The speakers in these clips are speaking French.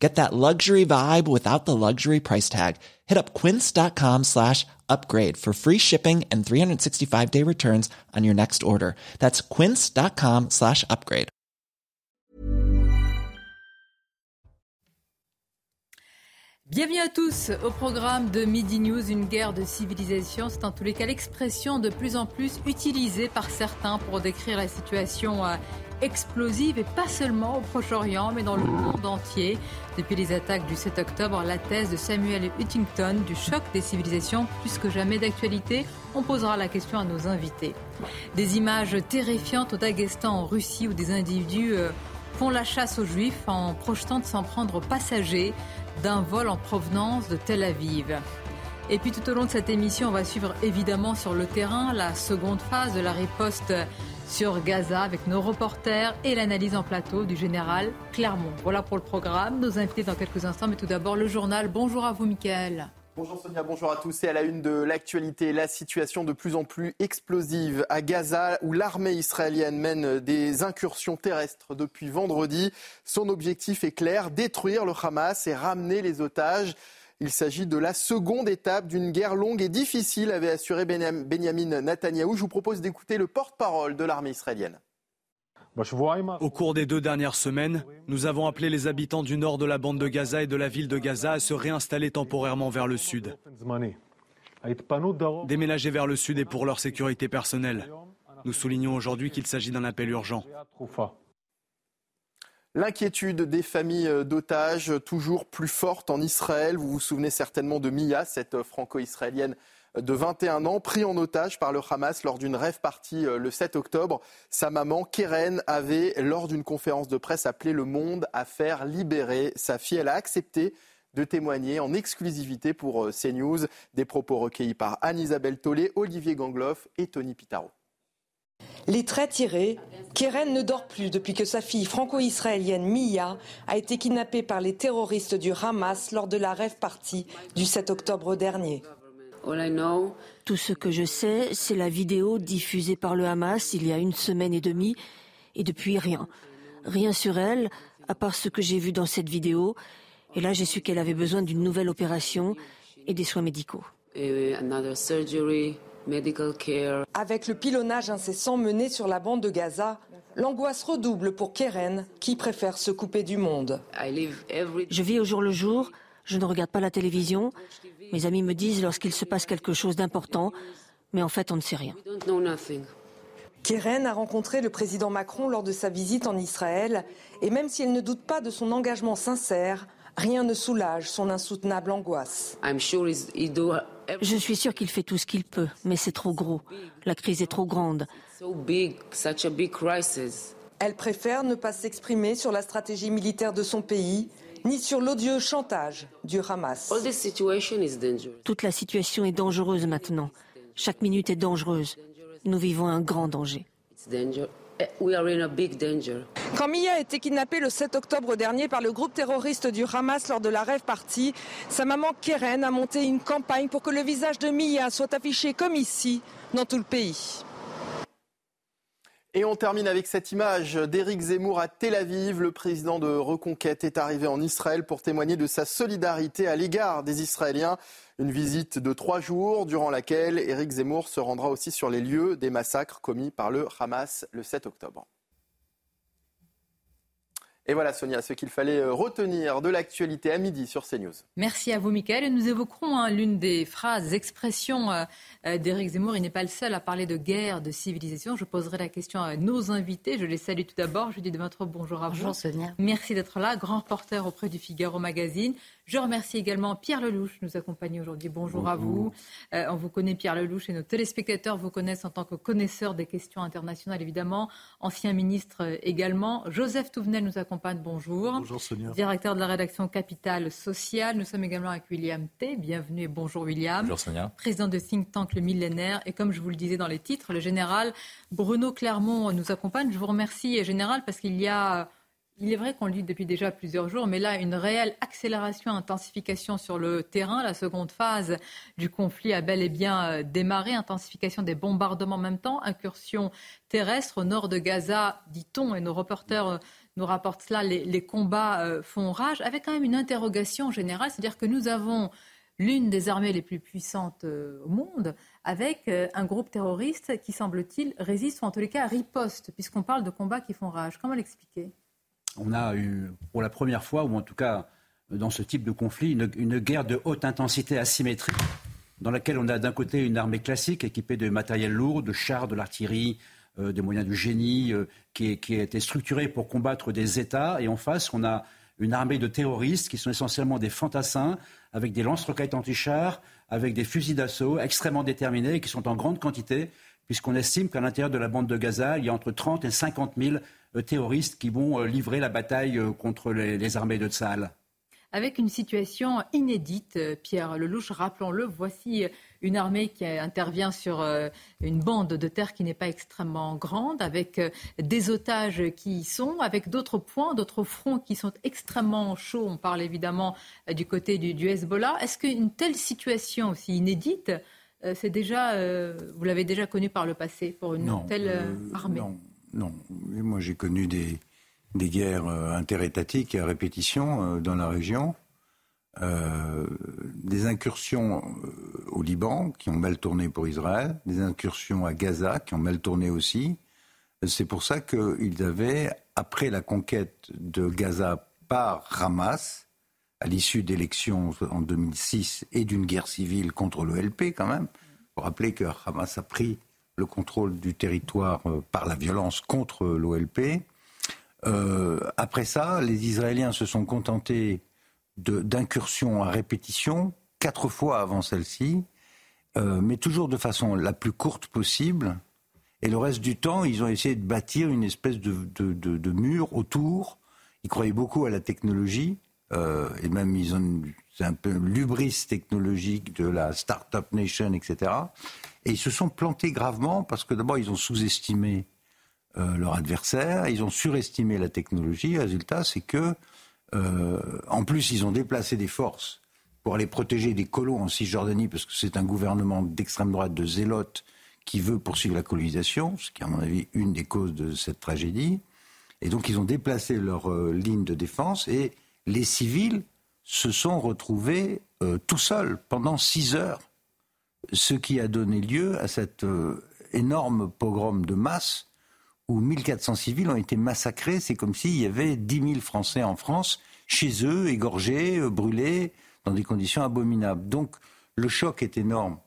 Get that luxury vibe without the luxury price tag. Hit up quince.com slash upgrade for free shipping and 365 day returns on your next order. That's quince.com slash upgrade. Bienvenue à tous au programme de Midi News, une guerre de civilisation. C'est en tous les cas l'expression de plus en plus utilisée par certains pour décrire la situation euh, explosive et pas seulement au Proche-Orient, mais dans le monde entier. Depuis les attaques du 7 octobre, la thèse de Samuel Huntington du choc des civilisations, plus que jamais d'actualité, on posera la question à nos invités. Des images terrifiantes au Daghestan, en Russie, où des individus euh, font la chasse aux juifs en projetant de s'en prendre aux passagers d'un vol en provenance de Tel Aviv. Et puis tout au long de cette émission, on va suivre évidemment sur le terrain la seconde phase de la riposte sur Gaza avec nos reporters et l'analyse en plateau du général Clermont. Voilà pour le programme. Nos invités dans quelques instants, mais tout d'abord le journal. Bonjour à vous, Mickaël. Bonjour Sonia, bonjour à tous. Et à la une de l'actualité, la situation de plus en plus explosive à Gaza, où l'armée israélienne mène des incursions terrestres depuis vendredi. Son objectif est clair, détruire le Hamas et ramener les otages. Il s'agit de la seconde étape d'une guerre longue et difficile, avait assuré Benjamin Netanyahou. Je vous propose d'écouter le porte-parole de l'armée israélienne. Au cours des deux dernières semaines, nous avons appelé les habitants du nord de la bande de Gaza et de la ville de Gaza à se réinstaller temporairement vers le sud. Déménager vers le sud est pour leur sécurité personnelle. Nous soulignons aujourd'hui qu'il s'agit d'un appel urgent. L'inquiétude des familles d'otages toujours plus forte en Israël. Vous vous souvenez certainement de Mia, cette franco-israélienne de 21 ans, pris en otage par le Hamas lors d'une rêve partie le 7 octobre. Sa maman, Keren, avait, lors d'une conférence de presse, appelé le monde à faire libérer sa fille. Elle a accepté de témoigner en exclusivité pour CNews. Des propos recueillis par Anne-Isabelle Tollet, Olivier Gangloff et Tony Pitaro. Les traits tirés, Keren ne dort plus depuis que sa fille franco-israélienne Mia a été kidnappée par les terroristes du Hamas lors de la rêve partie du 7 octobre dernier. Tout ce que je sais, c'est la vidéo diffusée par le Hamas il y a une semaine et demie, et depuis rien. Rien sur elle, à part ce que j'ai vu dans cette vidéo. Et là, j'ai su qu'elle avait besoin d'une nouvelle opération et des soins médicaux. Avec le pilonnage incessant mené sur la bande de Gaza, l'angoisse redouble pour Keren, qui préfère se couper du monde. Je vis au jour le jour, je ne regarde pas la télévision. Mes amis me disent lorsqu'il se passe quelque chose d'important, mais en fait on ne sait rien. Keren a rencontré le président Macron lors de sa visite en Israël, et même si elle ne doute pas de son engagement sincère, rien ne soulage son insoutenable angoisse. Je suis sûr qu'il fait tout ce qu'il peut, mais c'est trop gros. La crise est trop grande. Elle préfère ne pas s'exprimer sur la stratégie militaire de son pays, ni sur l'odieux chantage du Hamas. Toute la situation est dangereuse maintenant. Chaque minute est dangereuse. Nous vivons un grand danger. Quand Mia a été kidnappée le 7 octobre dernier par le groupe terroriste du Hamas lors de la rêve partie, sa maman Keren a monté une campagne pour que le visage de Mia soit affiché comme ici, dans tout le pays. Et on termine avec cette image d'Éric Zemmour à Tel Aviv. Le président de Reconquête est arrivé en Israël pour témoigner de sa solidarité à l'égard des Israéliens. Une visite de trois jours durant laquelle Éric Zemmour se rendra aussi sur les lieux des massacres commis par le Hamas le 7 octobre. Et voilà, Sonia, ce qu'il fallait retenir de l'actualité à midi sur CNews. Merci à vous, Michael. nous évoquerons hein, l'une des phrases, expressions euh, euh, d'Éric Zemmour. Il n'est pas le seul à parler de guerre, de civilisation. Je poserai la question à nos invités. Je les salue tout d'abord. Je dis de votre bonjour à vous. Bonjour, Sonia. Merci d'être là, grand reporter auprès du Figaro Magazine. Je remercie également Pierre Lelouch, nous accompagne aujourd'hui. Bonjour, à vous. Euh, on vous connaît, Pierre Lelouch, et nos téléspectateurs vous connaissent en tant que connaisseur des questions internationales, évidemment. Ancien ministre également. Joseph Touvenel nous accompagne accompagne, bonjour. Bonjour Sonia. Directeur de la rédaction Capital Social. Nous sommes également avec William T. Bienvenue et bonjour William. Bonjour Sonia. Président de think tank Le Millénaire. Et comme je vous le disais dans les titres, le général Bruno Clermont nous accompagne. Je vous remercie, général, parce qu'il y a il est vrai qu'on le dit depuis déjà plusieurs jours, mais là, une réelle accélération, intensification sur le terrain. La seconde phase du conflit a bel et bien euh, démarré. Intensification des bombardements en même temps, incursion terrestre au nord de Gaza, dit-on, et nos reporters euh, nous rapportent cela, les, combats euh, font rage, avec quand même une interrogation générale, c'est-à-dire que nous avons l'une des armées les plus puissantes au monde, avec un groupe terroriste qui, semble-t-il, résiste, ou en tous les cas riposte, puisqu'on parle de combats qui font rage. Comment l'expliquer? On a eu, pour la première fois, ou en tout cas dans ce type de conflit, une, guerre de haute intensité asymétrique, dans laquelle on a d'un côté une armée classique équipée de matériel lourd, de chars, de l'artillerie, euh, des moyens du génie, euh, qui, a été structurée pour combattre des États, et en face, on a une armée de terroristes qui sont essentiellement des fantassins, avec des lance-roquettes anti-chars, avec des fusils d'assaut extrêmement déterminés et qui sont en grande quantité, puisqu'on estime qu'à l'intérieur de la bande de Gaza, il y a entre 30 et 50 000 euh, terroristes qui vont euh, livrer la bataille euh, contre les, armées de Tsahal. Avec une situation inédite, Pierre Lelouch, rappelons-le, voici une armée qui intervient sur une bande de terre qui n'est pas extrêmement grande, avec des otages qui y sont, avec d'autres points, d'autres fronts qui sont extrêmement chauds. On parle évidemment du côté du, Hezbollah. Est-ce qu'une telle situation aussi inédite, c'est déjà, vous l'avez déjà connue par le passé pour une telle armée? non. Moi, j'ai connu des, guerres euh, interétatiques à répétition euh, dans la région. Euh, des incursions au Liban qui ont mal tourné pour Israël, des incursions à Gaza qui ont mal tourné aussi. C'est pour ça qu'ils avaient, après la conquête de Gaza par Hamas, à l'issue d'élections en 2006 et d'une guerre civile contre l'OLP quand même, pour rappeler que Hamas a pris le contrôle du territoire euh, par la violence contre l'OLP. Euh, après ça, les Israéliens se sont contentés d'incursions à répétition, quatre fois avant celle-ci, euh, mais toujours de façon la plus courte possible. Et le reste du temps, ils ont essayé de bâtir une espèce de, de, mur autour. Ils croyaient beaucoup à la technologie, et même ils ont un peu l'ubris technologique de la Startup Nation, etc. Et ils se sont plantés gravement parce que d'abord, ils ont sous-estimé euh, leur adversaire, ils ont surestimé la technologie. Résultat, c'est que, euh, en plus, ils ont déplacé des forces pour aller protéger des colons en Cisjordanie, parce que c'est un gouvernement d'extrême droite de zélotes qui veut poursuivre la colonisation, ce qui est à mon avis une des causes de cette tragédie. Et donc ils ont déplacé leur euh, ligne de défense et les civils se sont retrouvés tout seuls pendant six heures ce qui a donné lieu à cette euh, énorme pogrom de masse où 1400 civils ont été massacrés. C'est comme s'il y avait 10 000 Français en France, chez eux, égorgés, euh, brûlés, dans des conditions abominables. Donc le choc est énorme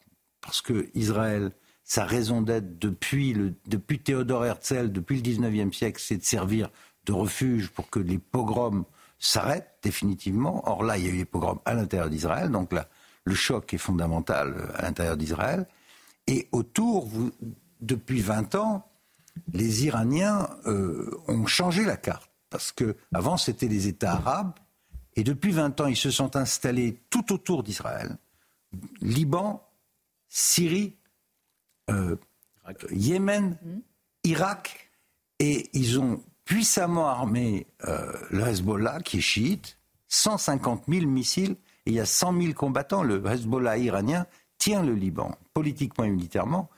parce que Israël, sa raison d'être depuis, depuis Théodore Herzl, depuis le 19e siècle, c'est de servir de refuge pour que les pogroms s'arrêtent définitivement. Or là, il y a eu des pogroms à l'intérieur d'Israël, donc là, le choc est fondamental euh, à l'intérieur d'Israël. Et autour, depuis 20 ans, les Iraniens euh, ont changé la carte. Parce que avant c'était les États arabes, et depuis 20 ans, ils se sont installés tout autour d'Israël. Liban, Syrie, euh, Yémen, mmh. Irak, et ils ont puissamment armé le Hezbollah, qui est chiite, 150 000 missiles il y a 100 000 combattants. Le Hezbollah iranien tient le Liban, politiquement et militairement.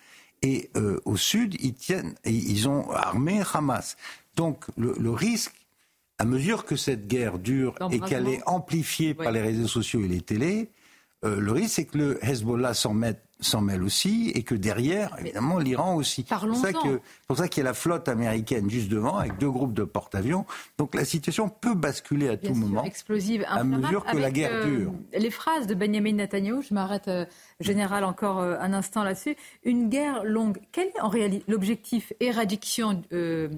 Et euh, au sud, ils, tiennent, ils ont armé Hamas. Donc le, risque, à mesure que cette guerre dure et qu'elle est amplifiée par les réseaux sociaux et les télés, euh, le risque, c'est que le Hezbollah s'en mette s'en mêle aussi et que derrière, évidemment, l'Iran aussi. C'est pour ça qu'il y a la flotte américaine juste devant avec deux groupes de porte-avions. Donc la situation peut basculer à tout moment. Explosive, à mesure que la guerre euh, dure. Les phrases de Benjamin Netanyahu, je m'arrête euh, général encore euh, un instant là-dessus. Une guerre longue. Quel est en réalité l'objectif éradication,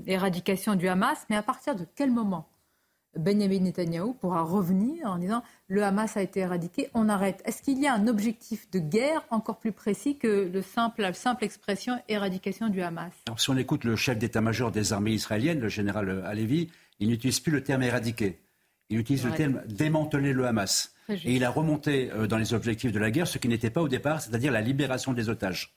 éradication du Hamas Mais à partir de quel moment? Benjamin Netanyahu pourra revenir en disant le Hamas a été éradiqué, on arrête. Est-ce qu'il y a un objectif de guerre encore plus précis que le simple, la simple expression éradication du Hamas Alors, Si on écoute le chef d'état-major des armées israéliennes, le général Alevi, il n'utilise plus le terme éradiquer. Il utilise le terme démanteler le Hamas. Et il a remonté euh, dans les objectifs de la guerre ce qui n'était pas au départ, c'est-à-dire la libération des otages.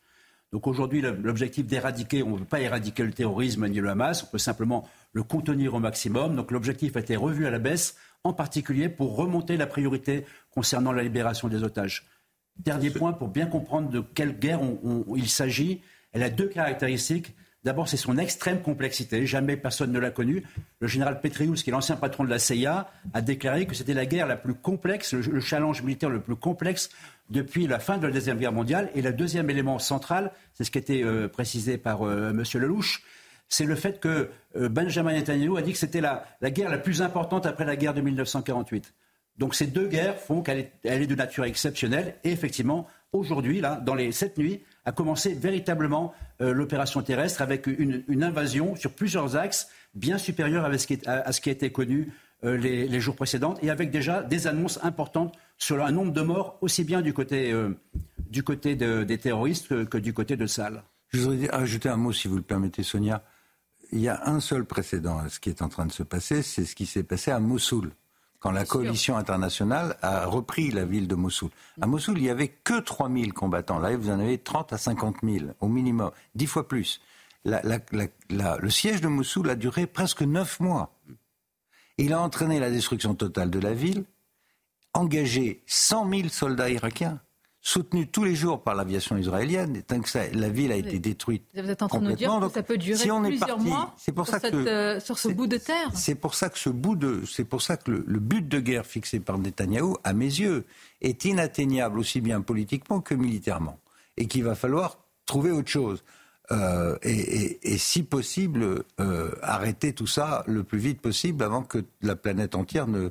Donc aujourd'hui, l'objectif d'éradiquer, on ne veut pas éradiquer le terrorisme ni le Hamas, on peut simplement le contenir au maximum. Donc l'objectif a été revu à la baisse, en particulier pour remonter la priorité concernant la libération des otages. Dernier point, pour bien comprendre de quelle guerre il s'agit, elle a deux caractéristiques. D'abord, c'est son extrême complexité. Jamais personne ne l'a connu. Le général Petrius, qui est l'ancien patron de la CIA, a déclaré que c'était la guerre la plus complexe, le, challenge militaire le plus complexe depuis la fin de la Deuxième Guerre mondiale. Et le deuxième élément central, c'est ce qui a été euh, précisé par euh, M. Lelouch, c'est le fait que euh, Benjamin Netanyahu a dit que c'était la, guerre la plus importante après la guerre de 1948. Donc ces deux guerres font qu'elle est, de nature exceptionnelle. Et effectivement, aujourd'hui, là, dans les sept nuits, a commencé véritablement l'opération terrestre avec une, invasion sur plusieurs axes bien supérieure à ce qui, a été connu les, jours précédents et avec déjà des annonces importantes sur un nombre de morts aussi bien du côté, euh, du côté des terroristes que, du côté de Sal. Je voudrais ajouter un mot, si vous le permettez, Sonia. Il y a un seul précédent à ce qui est en train de se passer, c'est ce qui s'est passé à Mossoul quand la coalition internationale a repris la ville de Mossoul. À Mossoul, il n'y avait que 3 000 combattants. Là, vous en avez 30 à 50 000, au minimum, dix fois plus. le siège de Mossoul a duré presque neuf mois. Il a entraîné la destruction totale de la ville, engagé 100 000 soldats irakiens soutenu tous les jours par l'aviation israélienne, tant que la ville a été détruite. Vous êtes en train de nous dire que ça peut durer plusieurs mois c'est pour ça que, euh, sur ce bout de terre. C'est pour ça que ce bout de, c'est pour ça que le, but de guerre fixé par Netanyahou, à mes yeux, est inatteignable aussi bien politiquement que militairement, et qu'il va falloir trouver autre chose. Euh, et, si possible, euh, arrêter tout ça le plus vite possible avant que la planète entière ne,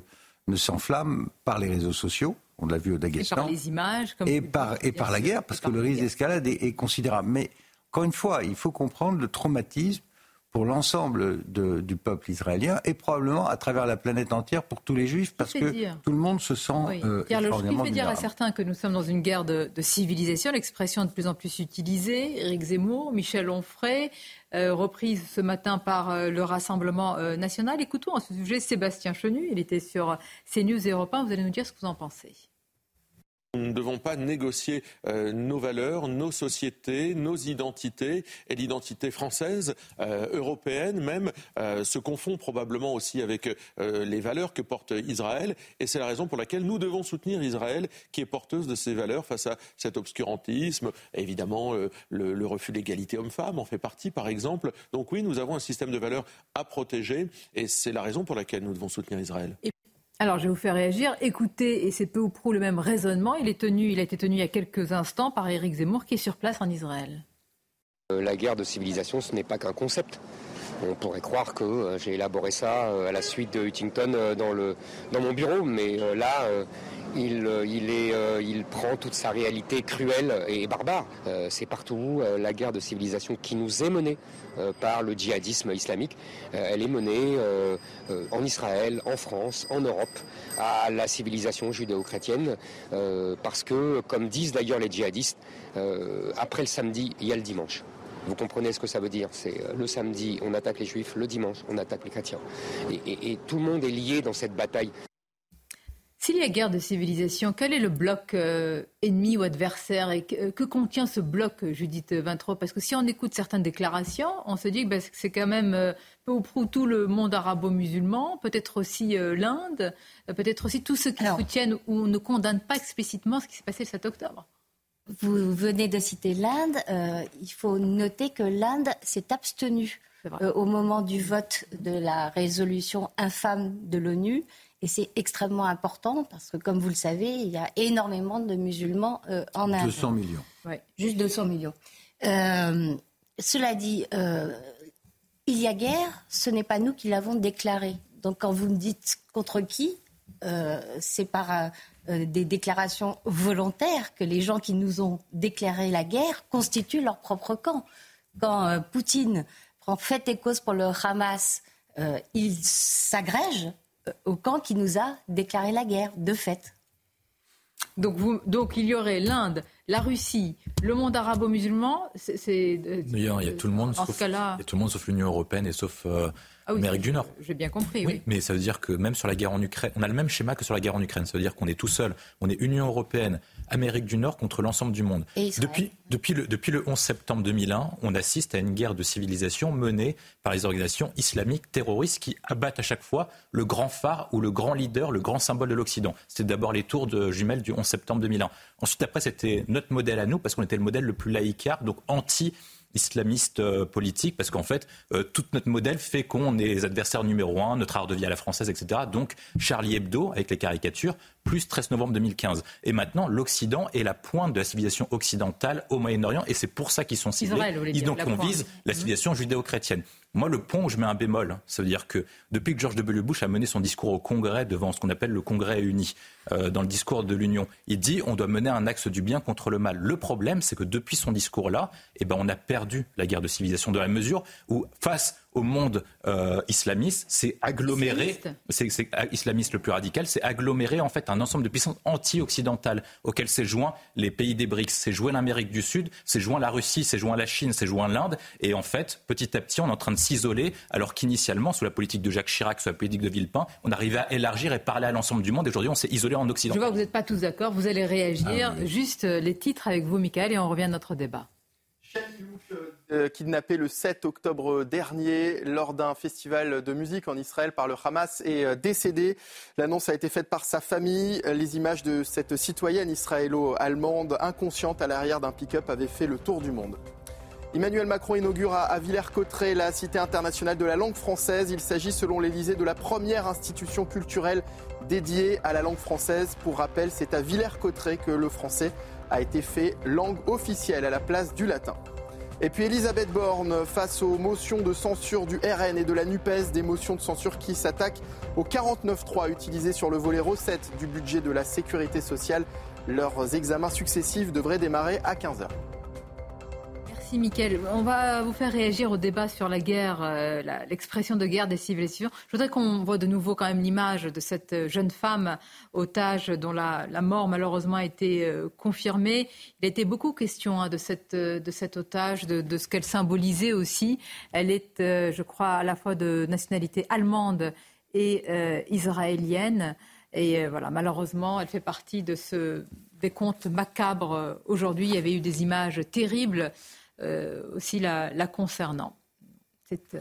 ne s'enflamme par les réseaux sociaux on l'a vu au Daghestan. Et par les images. Comme et, par, et par la guerre, parce que le risque d'escalade est, considérable. Mais encore une fois, il faut comprendre le traumatisme pour l'ensemble du peuple israélien et probablement à travers la planète entière pour tous les juifs parce que tout le monde se sent oui. euh, Pierre Il fait dire à certains que nous sommes dans une guerre de, civilisation, l'expression de plus en plus utilisée. Éric Zemmour, Michel Onfray, euh, reprise ce matin par euh, le Rassemblement euh, national. Écoutons à ce sujet Sébastien Chenu, il était sur CNews Europe 1, vous allez nous dire ce que vous en pensez. Nous ne devons pas négocier euh, nos valeurs, nos sociétés, nos identités et l'identité française, euh, européenne même, euh, se confond probablement aussi avec les valeurs que porte Israël. Et c'est la raison pour laquelle nous devons soutenir Israël, qui est porteuse de ces valeurs face à cet obscurantisme. Évidemment, le, refus de l'égalité homme-femme en fait partie, par exemple. Donc oui, nous avons un système de valeurs à protéger et c'est la raison pour laquelle nous devons soutenir Israël. Alors, je vais vous faire réagir. Écoutez, et c'est peu ou prou le même raisonnement. Il, est tenu, il a été tenu il y a quelques instants par Éric Zemmour, qui est sur place en Israël. Euh, la guerre de civilisation, ce n'est pas qu'un concept. On pourrait croire que euh, j'ai élaboré ça euh, à la suite de Huntington dans, le, dans mon bureau, mais là, il, il, est, il, prend toute sa réalité cruelle et barbare. C'est partout la guerre de civilisation qui nous est menée euh, par le djihadisme islamique. Euh, elle est menée euh, en Israël, en France, en Europe, à la civilisation judéo-chrétienne, parce que, comme disent d'ailleurs les djihadistes, après le samedi, il y a le dimanche. Vous comprenez ce que ça veut dire C'est le samedi, on attaque les juifs, le dimanche, on attaque les chrétiens. et tout le monde est lié dans cette bataille. S'il y a guerre de civilisation, quel est le bloc euh, ennemi ou adversaire et que, contient ce bloc, Judith Vintraud Parce que si on écoute certaines déclarations, on se dit que ben, c'est quand même euh, peu ou prou tout le monde arabo-musulman, peut-être aussi euh, l'Inde, peut-être aussi tous ceux qui soutiennent ou ne condamnent pas explicitement ce qui s'est passé le 7 octobre. Vous venez de citer l'Inde. il faut noter que l'Inde s'est abstenue au moment du vote de la résolution infâme de l'ONU et c'est extrêmement important parce que, comme vous le savez, il y a énormément de musulmans euh, en Inde. 200 millions. juste 200 millions. Euh, cela dit, euh, il y a guerre, ce n'est pas nous qui l'avons déclarée. Donc quand vous me dites contre qui, c'est par des déclarations volontaires que les gens qui nous ont déclaré la guerre constituent leur propre camp. Quand Poutine prend fait et cause pour le Hamas, il s'agrège au camp qui nous a déclaré la guerre, de fait. Donc, vous, donc il y aurait l'Inde la Russie, le monde arabo-musulman, c'est. Il y a, tout le monde, sauf, il y a tout le monde sauf l'Union européenne et sauf ah Amérique du Nord. J'ai bien compris, oui. Mais ça veut dire que même sur la guerre en Ukraine, on a le même schéma que sur la guerre en Ukraine. Ça veut dire qu'on est tout seul. On est Union européenne, Amérique du Nord contre l'ensemble du monde. depuis, depuis, le, depuis le 11 septembre 2001, on assiste à une guerre de civilisation menée par les organisations islamiques terroristes qui abattent à chaque fois le grand phare ou le grand leader, le grand symbole de l'Occident. C'était d'abord les tours de jumelles du 11 septembre 2001. Ensuite, après, c'était notre modèle à nous parce qu'on était le modèle le plus laïcard, donc anti islamiste euh, politique, parce qu'en fait, euh, tout notre modèle fait qu'on est les adversaires numéro un, notre art de vie à la française, etc. Donc, Charlie Hebdo, avec les caricatures, plus 13 novembre 2015. Et maintenant, l'Occident est la pointe de la civilisation occidentale au Moyen-Orient, et c'est pour ça qu'ils sont ciblés. Ils, donc, on vise la civilisation judéo-chrétienne. Moi, le point où je mets un bémol, ça veut dire que depuis que George W. Bush a mené son discours au Congrès devant ce qu'on appelle le Congrès uni, euh, dans le discours de l'Union, il dit on doit mener un axe du bien contre le mal. Le problème, c'est que depuis son discours-là, eh ben, on a perdu la guerre de civilisation de la mesure où, face au monde euh, islamiste, c'est aggloméré, c'est islamiste le plus radical, c'est aggloméré en fait un ensemble de puissances anti-occidentales auxquelles s'est joint les pays des BRICS, s'est joint l'Amérique du Sud, s'est joint la Russie, s'est joint la Chine, s'est joint l'Inde, et en fait, petit à petit, on est en train de s'isoler, alors qu'initialement, sous la politique de Jacques Chirac, sous la politique de Villepin, on arrivait à élargir et parler à l'ensemble du monde, et aujourd'hui, on s'est isolé en Occident. Je vois que vous n'êtes pas tous d'accord, vous allez réagir. Ah Juste euh, les titres avec vous, Michael, et on revient à notre débat. Euh, kidnappé le 7 octobre dernier lors d'un festival de musique en Israël par le Hamas est euh, décédé. L'annonce a été faite par sa famille. Les images de cette citoyenne israélo-allemande inconsciente à l'arrière d'un pick-up avaient fait le tour du monde. Emmanuel Macron inaugure à Villers-Cotterêts la Cité internationale de la langue française. Il s'agit, selon l'Élysée, de la première institution culturelle dédiée à la langue française. Pour rappel, c'est à Villers-Cotterêts que le français a été fait langue officielle à la place du latin. Et puis Elisabeth Borne, face aux motions de censure du RN et de la NUPES, des motions de censure qui s'attaquent au 49.3 utilisé sur le volet recette du budget de la sécurité sociale. Leurs examens successifs devraient démarrer à 15h. Merci Mickaël. On va vous faire réagir au débat sur la guerre, euh, l'expression de guerre des civilisations. Je voudrais qu'on voit de nouveau quand même l'image de cette jeune femme otage dont la, mort malheureusement a été euh, confirmée. Il a été beaucoup question hein, de, cette, cette otage, de, ce qu'elle symbolisait aussi. Elle est, euh, je crois, à la fois de nationalité allemande et israélienne. Et voilà, malheureusement, elle fait partie de ce des contes macabres. Aujourd'hui, il y avait eu des images terribles euh, aussi la, concernant. C'est euh,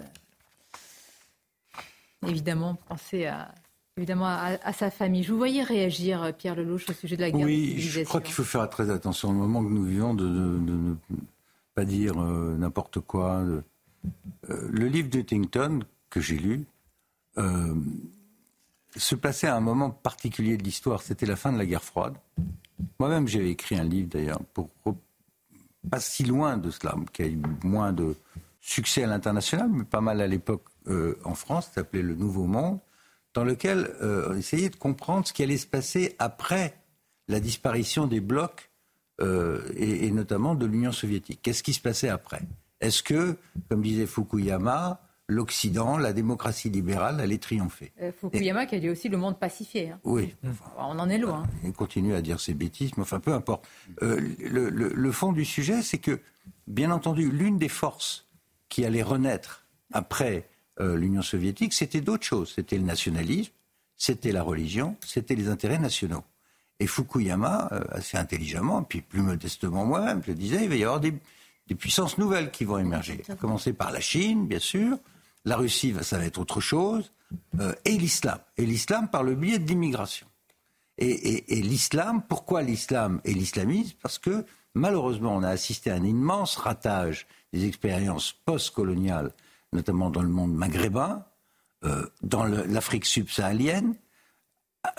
évidemment penser à, évidemment à, sa famille. Je vous voyais réagir, Pierre Lelouch, au sujet de la guerre Oui, je crois qu'il faut faire très attention au moment que nous vivons de, ne pas dire euh, n'importe quoi. le livre d'Huntington, que j'ai lu, se plaçait à un moment particulier de l'histoire. C'était la fin de la guerre froide. Moi-même, j'avais écrit un livre, d'ailleurs, pour pas si loin de cela, qui a eu moins de succès à l'international, mais pas mal à l'époque euh, en France, s'appelait Le Nouveau Monde, dans lequel euh, on essayait de comprendre ce qui allait se passer après la disparition des blocs euh, et, notamment de l'Union soviétique. Qu'est-ce qui se passait après? Est-ce que, comme disait Fukuyama, l'Occident, la démocratie libérale allait triompher. Euh, Fukuyama qui a dit aussi le monde pacifié. Hein. Oui. on en est loin. Il continue à dire ses bêtises, mais enfin peu importe. Euh, le, fond du sujet, c'est que, bien entendu, l'une des forces qui allait renaître après euh, l'Union soviétique, c'était d'autres choses. C'était le nationalisme, c'était la religion, c'était les intérêts nationaux. Et Fukuyama, assez intelligemment, puis plus modestement moi-même, je disais, il va y avoir des, des puissances nouvelles qui vont émerger. À commencer par la Chine, bien sûr, la Russie, ça va être autre chose. Euh, et l'islam. Et l'islam par le biais de l'immigration. Et, l'islam, pourquoi l'islam et l'islamisme? Parce que malheureusement, on a assisté à un immense ratage des expériences post-coloniales, notamment dans le monde maghrébin, euh, dans l'Afrique subsaharienne.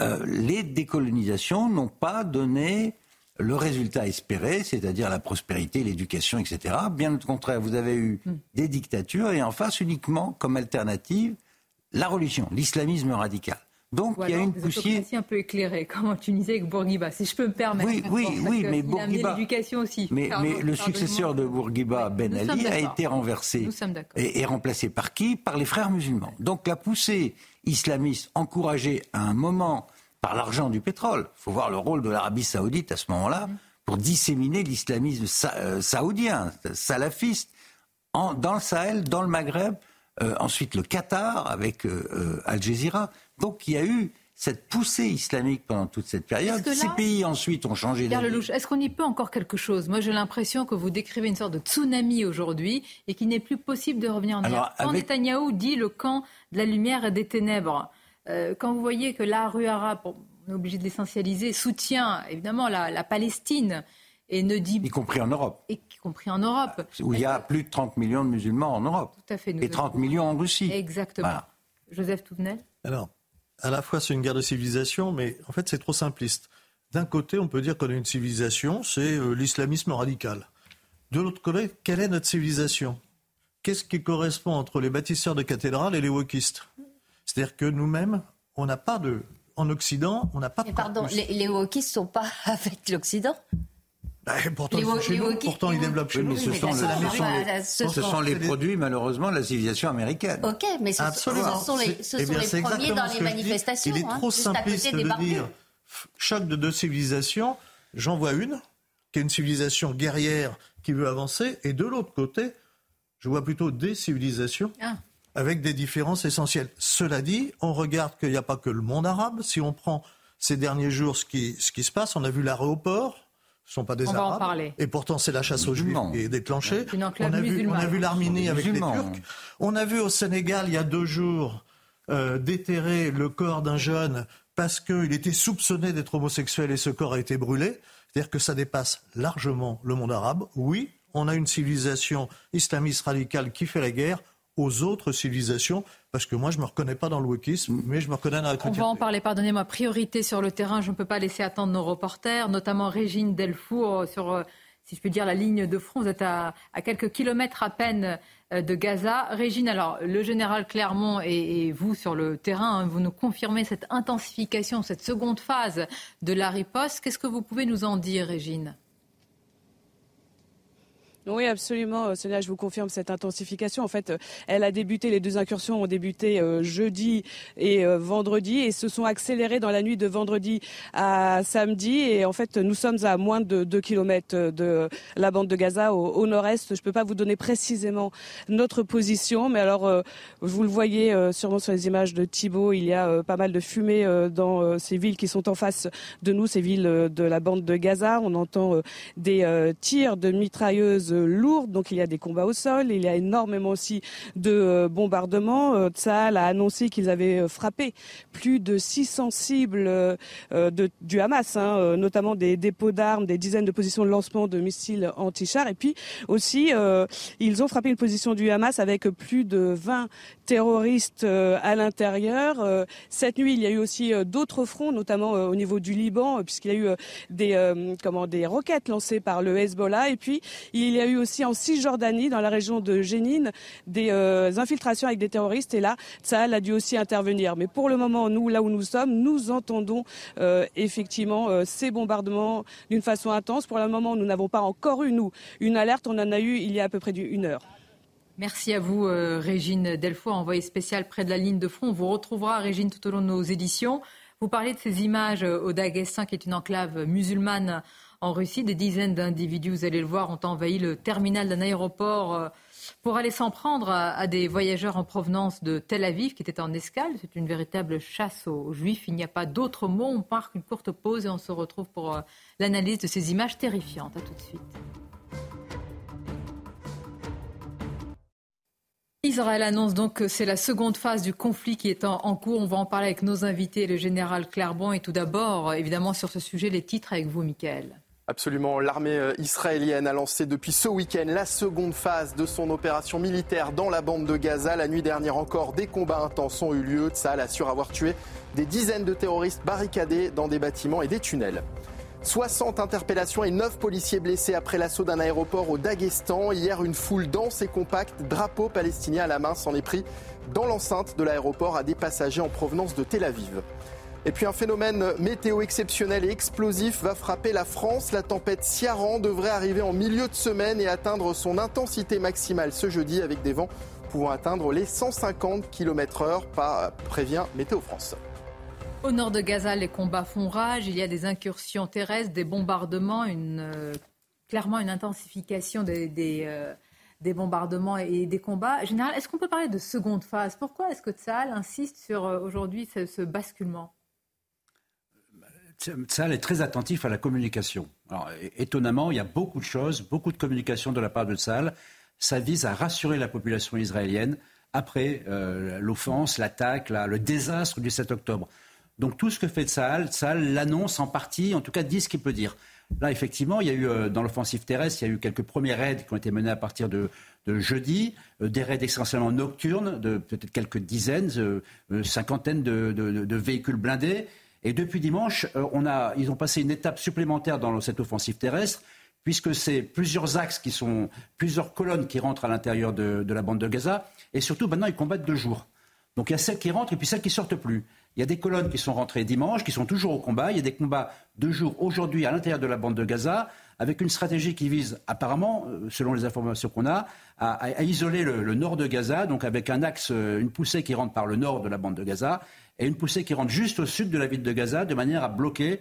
Euh, les décolonisations n'ont pas donné le résultat espéré, c'est-à-dire la prospérité, l'éducation, etc. Bien au contraire, vous avez eu hmm. des dictatures et en face uniquement comme alternative la religion, l'islamisme radical. Donc il y a une poussière. un peu éclairé, comme en Tunisie avec Bourguiba, si je peux me permettre. Oui, oui, oui, mais Bourguiba. l'éducation aussi. Mais, le successeur de Bourguiba, Ben Ali, a été renversé et, et, remplacé par qui? Par les frères musulmans. Donc la poussée islamiste encouragée à un moment par l'argent du pétrole. Il faut voir le rôle de l'Arabie saoudite à ce moment-là pour disséminer l'islamisme euh, saoudien, salafiste, dans le Sahel, dans le Maghreb, euh, ensuite le Qatar avec euh, Al Jazeera. Donc il y a eu cette poussée islamique pendant toute cette période. Ces pays ensuite ont changé d'avis. Est-ce qu'on y peut encore quelque chose? Moi j'ai l'impression que vous décrivez une sorte de tsunami aujourd'hui et qu'il n'est plus possible de revenir en arrière. Quand Netanyahou dit le camp de la lumière et des ténèbres, quand vous voyez que la rue arabe, on est obligé de l'essentialiser, soutient évidemment la, Palestine et ne dit... Y compris en Europe. Y compris en Europe. Où il y a plus de 30 millions de musulmans en Europe. Tout à fait. et 30 millions en Russie. Exactement. Joseph Touvenel Alors, à la fois c'est une guerre de civilisation, mais en fait c'est trop simpliste. D'un côté, on peut dire qu'on a une civilisation, c'est euh, l'islamisme radical. De l'autre côté, quelle est notre civilisation? Qu'est-ce qui correspond entre les bâtisseurs de cathédrales et les wokistes? C'est-à-dire que nous-mêmes, on n'a pas de en Occident, on n'a pas de. pardon, les, les wokistes ne sont pas avec l'Occident bah, pourtant, ils chez nous, pourtant ils développent chez nous. Ce sont, ce sont les produits, malheureusement, de la civilisation américaine. Ok, mais ce, Absolument. ce sont les, ce sont les premiers dans les manifestations. il est hein, trop simpliste de dire choc de deux civilisations. J'en vois une, qui est une civilisation guerrière qui veut avancer, et de l'autre côté, je vois plutôt des civilisations ah avec des différences essentielles. Cela dit, on regarde qu'il n'y a pas que le monde arabe. Si on prend ces derniers jours ce qui, ce qui se passe, on a vu l'aéroport, ce ne sont pas des Arabes. Et pourtant, c'est la chasse aux Juifs qui est déclenchée. On a, vu, on a vu l'Arménie avec les Turcs. On a vu au Sénégal, il y a deux jours, euh, déterrer le corps d'un jeune parce qu'il était soupçonné d'être homosexuel et ce corps a été brûlé. C'est-à-dire que ça dépasse largement le monde arabe. Oui, on a une civilisation islamiste radicale qui fait la guerre aux autres civilisations, parce que moi, je ne me reconnais pas dans le wokisme, mais je me reconnais dans la chrétienté. On va en parler, pardonnez-moi. Priorité sur le terrain, je ne peux pas laisser attendre nos reporters, notamment Régine Delfour, sur, euh, si je peux dire, la ligne de front. Vous êtes à, quelques kilomètres à peine euh, de Gaza. Régine, alors, le général Clermont et, vous sur le terrain, hein, vous nous confirmez cette intensification, cette seconde phase de la riposte. Qu'est-ce que vous pouvez nous en dire, Régine? Oui, absolument, euh, Sonia, je vous confirme cette intensification. En fait, euh, elle a débuté, les deux incursions ont débuté euh, jeudi et vendredi et se sont accélérées dans la nuit de vendredi à samedi. Et en fait, nous sommes à moins de 2 km de la bande de Gaza au, nord-est. Je ne peux pas vous donner précisément notre position, mais alors, vous le voyez sûrement sur les images de Thibault, il y a pas mal de fumée dans ces villes qui sont en face de nous, ces villes de la bande de Gaza. On entend des tirs de mitrailleuses lourde, donc il y a des combats au sol, il y a énormément aussi de euh, bombardements. Euh, Tsahal a annoncé qu'ils avaient euh, frappé plus de 600 cibles du Hamas, hein, notamment des dépôts d'armes, des dizaines de positions de lancement de missiles anti-chars, et puis aussi ils ont frappé une position du Hamas avec plus de 20 terroristes à l'intérieur. Cette nuit, il y a eu aussi d'autres fronts, notamment au niveau du Liban, puisqu'il y a eu des, comment, des roquettes lancées par le Hezbollah, et puis il y a eu aussi en Cisjordanie, dans la région de Jénine, des euh, infiltrations avec des terroristes. Et là, ça a dû aussi intervenir. Mais pour le moment, nous, là où nous sommes, nous entendons euh, effectivement euh, ces bombardements d'une façon intense. Pour le moment, nous n'avons pas encore eu, nous, une alerte. On en a eu il y a à peu près une heure. Merci à vous, Régine Delfoy, envoyée spéciale près de la ligne de front. On vous retrouvera, Régine, tout au long de nos éditions. Vous parlez de ces images au Daghestan, qui est une enclave musulmane en Russie. Des dizaines d'individus, vous allez le voir, ont envahi le terminal d'un aéroport euh, pour aller s'en prendre à, des voyageurs en provenance de Tel Aviv qui étaient en escale. C'est une véritable chasse aux juifs. Il n'y a pas d'autre mot. On marque une courte pause et on se retrouve pour euh, l'analyse de ces images terrifiantes. À tout de suite. Israël annonce donc que c'est la seconde phase du conflit qui est en, cours. On va en parler avec nos invités, le général Clarbon. Et tout d'abord, évidemment, sur ce sujet, les titres avec vous, Michael. Absolument. L'armée euh, israélienne a lancé depuis ce week-end la seconde phase de son opération militaire dans la bande de Gaza. La nuit dernière encore, des combats intenses ont eu lieu. Tsahal assure avoir tué des dizaines de terroristes barricadés dans des bâtiments et des tunnels. 60 interpellations et 9 policiers blessés après l'assaut d'un aéroport au Daghestan. Hier, une foule dense et compacte, drapeau palestinien à la main, s'en est pris dans l'enceinte de l'aéroport à des passagers en provenance de Tel Aviv. Et puis un phénomène météo exceptionnel et explosif va frapper la France. La tempête Ciaran devrait arriver en milieu de semaine et atteindre son intensité maximale ce jeudi avec des vents pouvant atteindre les 150 km/h, prévient Météo France. Au nord de Gaza, les combats font rage. Il y a des incursions terrestres, des bombardements, euh, clairement une intensification euh, des, bombardements et des combats. Général, est-ce qu'on peut parler de seconde phase? Pourquoi est-ce que Tsahal insiste sur euh, aujourd'hui ce, basculement? Tsahal est très attentif à la communication. Étonnamment, il y a beaucoup de choses, beaucoup de communication de la part de Tsahal. Ça vise à rassurer la population israélienne après l'offense, l'attaque, le désastre du 7 octobre. Donc tout ce que fait Tsahal, Tsahal l'annonce en partie, en tout cas dit ce qu'il peut dire. Là, effectivement, il y a eu euh, dans l'offensive terrestre, il y a eu quelques premiers raids qui ont été menés à partir de, jeudi, euh, des raids essentiellement nocturnes, de peut-être quelques dizaines, euh, cinquantaines de, véhicules blindés. Et depuis dimanche, on a, ils ont passé une étape supplémentaire dans cette offensive terrestre, puisque c'est plusieurs axes qui sont, plusieurs colonnes qui rentrent à l'intérieur de, de la bande de Gaza, et surtout maintenant ils combattent deux jours. Donc il y a celles qui rentrent et puis celles qui sortent plus. Il y a des colonnes qui sont rentrées dimanche, qui sont toujours au combat. Il y a des combats de jour aujourd'hui à l'intérieur de la bande de Gaza, avec une stratégie qui vise apparemment, euh, selon les informations qu'on a, à, isoler le, nord de Gaza, donc avec un axe, euh, une poussée qui rentre par le nord de la bande de Gaza, et une poussée qui rentre juste au sud de la ville de Gaza, de manière à bloquer,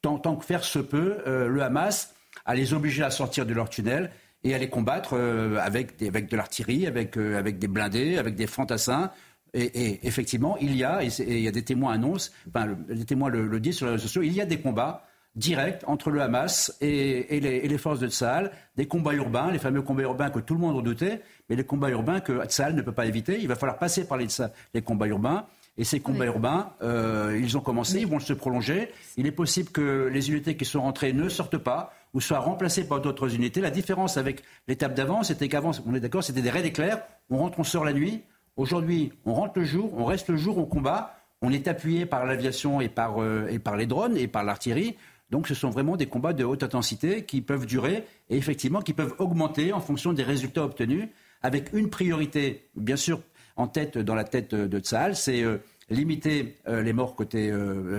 tant, que faire se peut, euh, le Hamas, à les obliger à sortir de leur tunnel et à les combattre avec, de l'artillerie, avec, avec des blindés, avec des fantassins. Et, effectivement, il y a, et, il y a des témoins annoncent, enfin, les témoins le, disent sur les réseaux sociaux, il y a des combats directs entre le Hamas et, les, forces de Tsahal, des combats urbains, les fameux combats urbains que tout le monde redoutait, mais les combats urbains que Tsahal ne peut pas éviter. Il va falloir passer par les, les combats urbains. Et ces combats urbains, euh, ils ont commencé, ils vont se prolonger. Il est possible que les unités qui sont rentrées ne sortent pas ou soient remplacées par d'autres unités. La différence avec l'étape d'avant, c'était qu'avant, on est d'accord, c'était des raids éclairs. On rentre, on sort la nuit. Aujourd'hui, on rentre le jour, on reste le jour, on combat. On est appuyé par l'aviation et, par, euh, et par les drones et par l'artillerie. Donc ce sont vraiment des combats de haute intensité qui peuvent durer et effectivement qui peuvent augmenter en fonction des résultats obtenus, avec une priorité, bien sûr, en tête dans la tête de Tsahal, c'est euh, limiter euh, les morts côté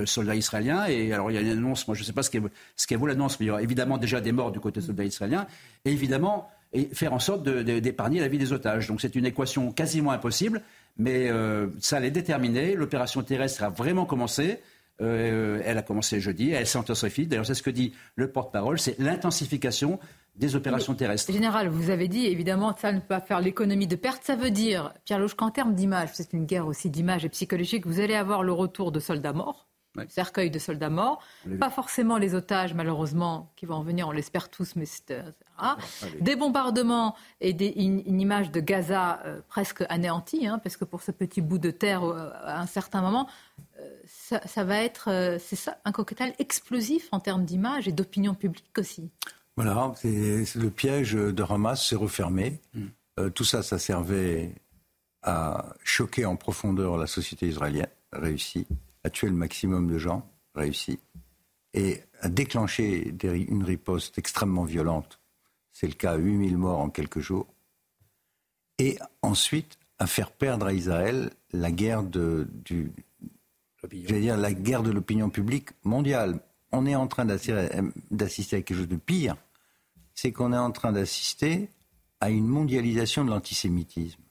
soldats israéliens. Et alors il y a une annonce, moi je ne sais pas ce qu'est ce vaut l'annonce, mais il y aura évidemment déjà des morts du côté soldats israéliens. Et évidemment, et faire en sorte d'épargner la vie des otages. Donc c'est une équation quasiment impossible, mais euh, ça allait déterminer. L'opération terrestre a vraiment commencé. Euh, elle a commencé jeudi, elle s'intensifie. D'ailleurs, c'est ce que dit le porte-parole, c'est l'intensification des opérations terrestres. Général, vous avez dit évidemment ça ne peut pas faire l'économie de perte. Ça veut dire, Pierre Loge, qu'en termes d'image, c'est une guerre aussi d'image et psychologique, vous allez avoir le retour de soldats morts cercueil de soldats morts. Pas forcément les otages, malheureusement, qui vont en venir, on l'espère tous, mais c'est. Euh, des bombardements et une, image de Gaza euh, presque anéantie, hein, parce que pour ce petit bout de terre, euh, à un certain moment, ça, va être. c'est ça, un cocktail explosif en termes d'image et d'opinion publique aussi. Voilà, le piège de Hamas s'est refermé. Hmm. tout ça, ça servait à choquer en profondeur la société israélienne, réussi a tué le maximum de gens, réussi, et a déclenché une riposte extrêmement violente. C'est le cas, 8000 morts en quelques jours. Et ensuite, à faire perdre à Israël la guerre de, du, dire la guerre de l'opinion publique mondiale. On est en train d'assister à quelque chose de pire. C'est qu'on est en train d'assister à une mondialisation de l'antisémitisme.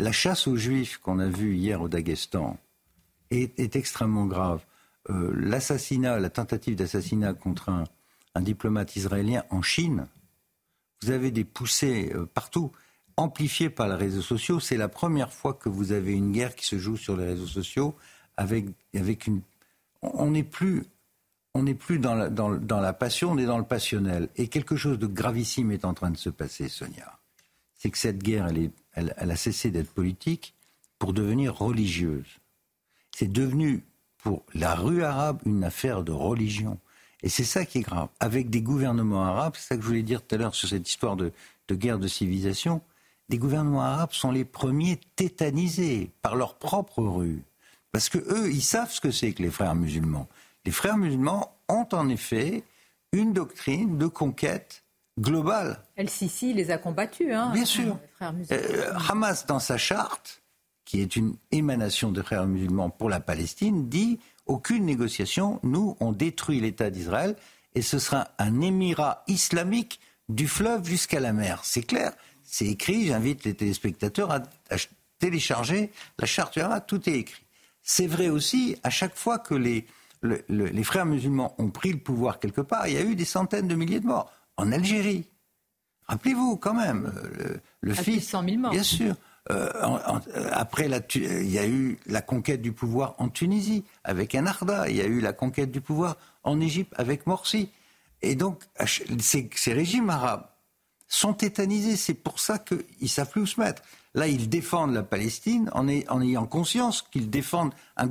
La chasse aux juifs qu'on a vue hier au Daghestan, est, extrêmement grave. Euh, l'assassinat, la tentative d'assassinat contre un, diplomate israélien en Chine, vous avez des poussées euh, partout, amplifiées par les réseaux sociaux. C'est la première fois que vous avez une guerre qui se joue sur les réseaux sociaux avec, avec une. On n'est plus. On plus dans la, dans, dans la passion, on est dans le passionnel. Et quelque chose de gravissime est en train de se passer, Sonia. C'est que cette guerre, elle, est, elle, elle a cessé d'être politique pour devenir religieuse c'est devenu pour la rue arabe une affaire de religion. Et c'est ça qui est grave. Avec des gouvernements arabes, c'est ça que je voulais dire tout à l'heure sur cette histoire de, guerre de civilisation, des gouvernements arabes sont les premiers tétanisés par leur propre rue. Parce que eux, ils savent ce que c'est que les frères musulmans. Les frères musulmans ont en effet une doctrine de conquête globale. El-Sisi les a combattus, hein, Bien sûr. Euh, Hamas, dans sa charte, qui est une émanation des frères musulmans pour la Palestine, dit aucune négociation, nous, on détruit l'État d'Israël et ce sera un émirat islamique du fleuve jusqu'à la mer. C'est clair, c'est écrit, j'invite les téléspectateurs à, télécharger la charte tout est écrit. C'est vrai aussi, à chaque fois que les, les frères musulmans ont pris le pouvoir quelque part, il y a eu des centaines de milliers de morts. En Algérie, rappelez-vous quand même, le, le fils... 100 000 morts. Bien sûr. Euh, après, la, il y a eu la conquête du pouvoir en Tunisie avec Enarda, il y a eu la conquête du pouvoir en Égypte avec Morsi. Et donc, ces, ces régimes arabes sont tétanisés. C'est pour ça qu'ils ne savent plus où se mettre. Là, ils défendent la Palestine en, ayant conscience qu'ils défendent un,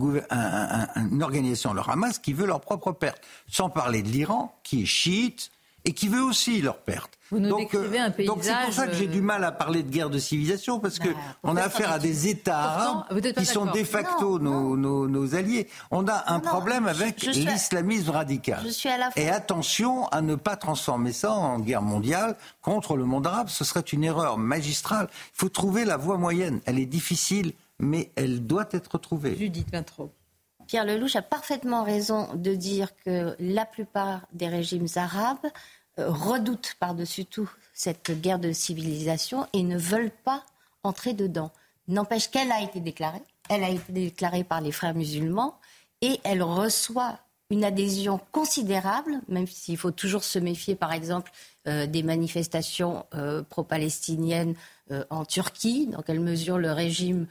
une organisation, le Hamas, qui veut leur propre perte. Sans parler de l'Iran, qui est chiite, et qui veut aussi leur perte. Vous nous donc, décrivez un paysage... donc c'est pour ça que j'ai du mal à parler de guerre de civilisation parce que bah, on a affaire à des États arabes qui sont de facto nos, nos, nos, alliés. On a un problème avec l'islamisme radical. Je suis à la Et attention à ne pas transformer ça en guerre mondiale contre le monde arabe. Ce serait une erreur magistrale. Il faut trouver la voie moyenne. Elle est difficile, mais elle doit être trouvée. Judith Vintraud. Pierre Lelouch a parfaitement raison de dire que la plupart des régimes arabes euh, redoutent par-dessus tout cette guerre de civilisation et ne veulent pas entrer dedans. N'empêche qu'elle a été déclarée, elle a été déclarée par les frères musulmans et elle reçoit une adhésion considérable, même s'il faut toujours se méfier, par exemple, euh, des manifestations euh, pro-palestiniennes en Turquie, dans quelle mesure le régime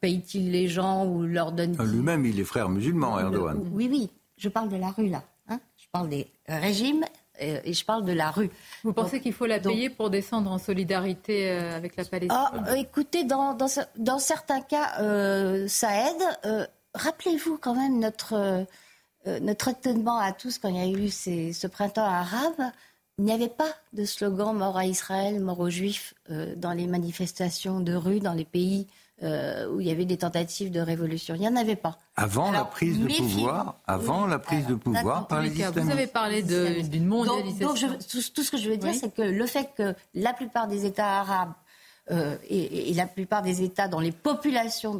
paye-t-il les gens ou leur donne Lui-même, il est frère musulman, Erdogan. Oui, oui, je parle de la rue là. Hein. je parle des régimes et je parle de la rue. Vous pensez qu'il faut la payer pour descendre en solidarité euh, avec la Palestine? Ah, Écoutez, dans, dans, certains cas, euh, ça aide. Euh, rappelez-vous quand même notre, notre étonnement à tous quand il y a eu ce printemps arabe. Il n'y avait pas de slogan mort à Israël, mort aux Juifs dans les manifestations de rue dans les pays euh, où il y avait des tentatives de révolution. Il n'y en avait pas. Avant la prise de pouvoir, avant la prise de pouvoir par les islamistes. Vous avez parlé d'une mondialisation. Donc, tout, ce que je veux dire, c'est que le fait que la plupart des États arabes euh, et, et, la plupart des États dans les populations,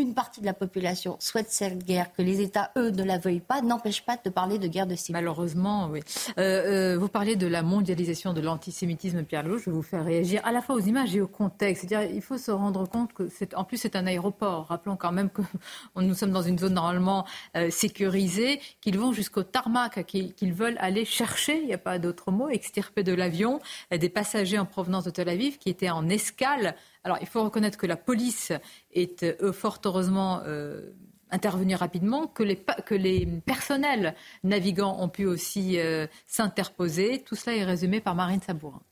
une partie de la population souhaite cette guerre, que les États, eux, ne la veuillent pas, n'empêche pas de parler de guerre de civilisation. Malheureusement, oui. Euh, euh, vous parlez de la mondialisation de l'antisémitisme, Pierre Lou, je vais vous faire réagir à la fois aux images et au contexte. C'est-à-dire, il faut se rendre compte que, c'est, en plus, c'est un aéroport. Rappelons quand même que nous sommes dans une zone normalement euh, sécurisée, qu'ils vont jusqu'au tarmac, qu'ils veulent aller chercher, il n'y a pas d'autre mot, extirper de l'avion des passagers en provenance de Tel Aviv qui étaient en escale alors, il faut reconnaître que la police est euh, fort heureusement euh, intervenue rapidement, que les, que les, personnels navigants ont pu aussi euh, s'interposer. Tout cela est résumé par Marine Sabourin.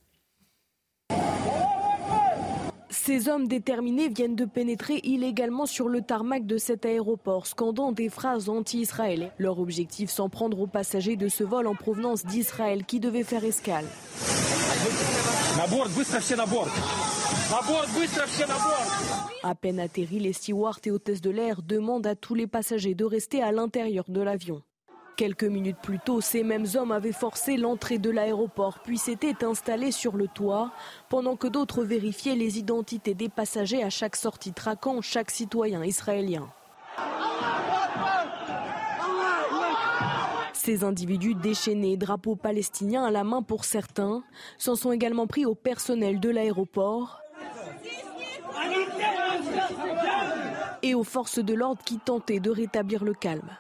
Ces hommes déterminés viennent de pénétrer illégalement sur le tarmac de cet aéroport, scandant des phrases anti-israéliennes. Leur objectif, s'en prendre aux passagers de ce vol en provenance d'Israël qui devait faire escale. À peine atterri, les stewards et hôtesses de l'air demandent à tous les passagers de rester à l'intérieur de l'avion. Quelques minutes plus tôt, ces mêmes hommes avaient forcé l'entrée de l'aéroport, puis s'étaient installés sur le toit, pendant que d'autres vérifiaient les identités des passagers à chaque sortie, traquant chaque citoyen israélien. Ces individus déchaînés, drapeaux palestiniens à la main pour certains, s'en sont également pris au personnel de l'aéroport et aux forces de l'ordre qui tentaient de rétablir le calme.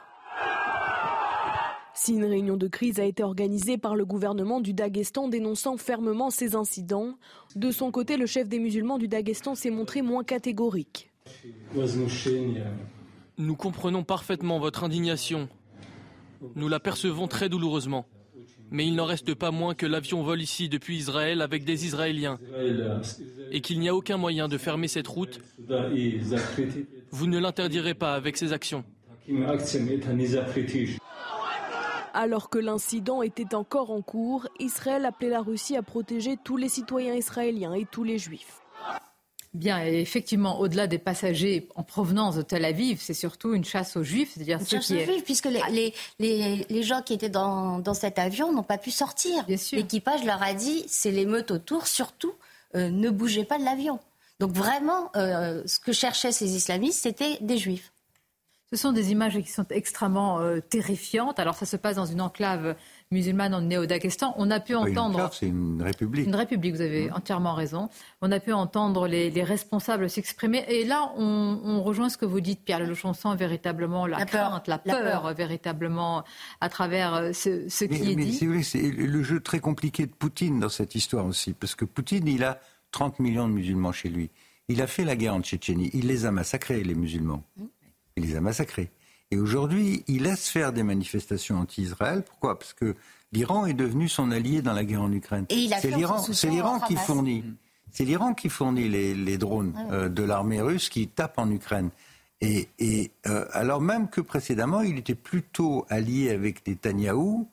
Si une réunion de crise a été organisée par le gouvernement du Daghestan dénonçant fermement ces incidents, de son côté, le chef des musulmans du Daghestan s'est montré moins catégorique. Nous comprenons parfaitement votre indignation. Nous la percevons très douloureusement. Mais il n'en reste pas moins que l'avion vole ici depuis Israël avec des Israéliens et qu'il n'y a aucun moyen de fermer cette route. Vous ne l'interdirez pas avec ces actions. Alors que l'incident était encore en cours, Israël appelait la Russie à protéger tous les citoyens israéliens et tous les juifs. Bien, effectivement, au-delà des passagers en provenance de Tel Aviv, c'est surtout une chasse aux Juifs, c'est-à-dire ceux qui... aux Juifs, puisque les, les, les, gens qui étaient dans, dans cet avion n'ont pas pu sortir. L'équipage leur a dit, c'est l'émeute autour, surtout, euh, ne bougez pas de l'avion. Donc vraiment, euh, ce que cherchaient ces islamistes, c'était des Juifs. Ce sont des images qui sont extrêmement euh, terrifiantes. Alors ça se passe dans une enclave musulmane en Néo-Daghestan. On a pu entendre. c'est une république. Une république, vous avez mmh. entièrement raison. On a pu entendre les, responsables s'exprimer. Et là, on, rejoint ce que vous dites, Pierre Lelouch. véritablement la, crainte, la, peur, véritablement, à travers euh, ce, qui est dit. Mais c'est le jeu très compliqué de Poutine dans cette histoire aussi. Parce que Poutine, il a 30 millions de musulmans chez lui. Il a fait la guerre en Tchétchénie. Il les a massacrés, les musulmans. Mmh. Il les a massacrés. Et aujourd'hui, il laisse faire des manifestations anti-Israël. Pourquoi? Parce que l'Iran est devenu son allié dans la guerre en Ukraine. C'est l'Iran, c'est l'Iran qui fournit, c'est l'Iran qui fournit les, drones ah euh, de l'armée russe qui tapent en Ukraine. Et, euh, alors même que précédemment, il était plutôt allié avec Netanyahou,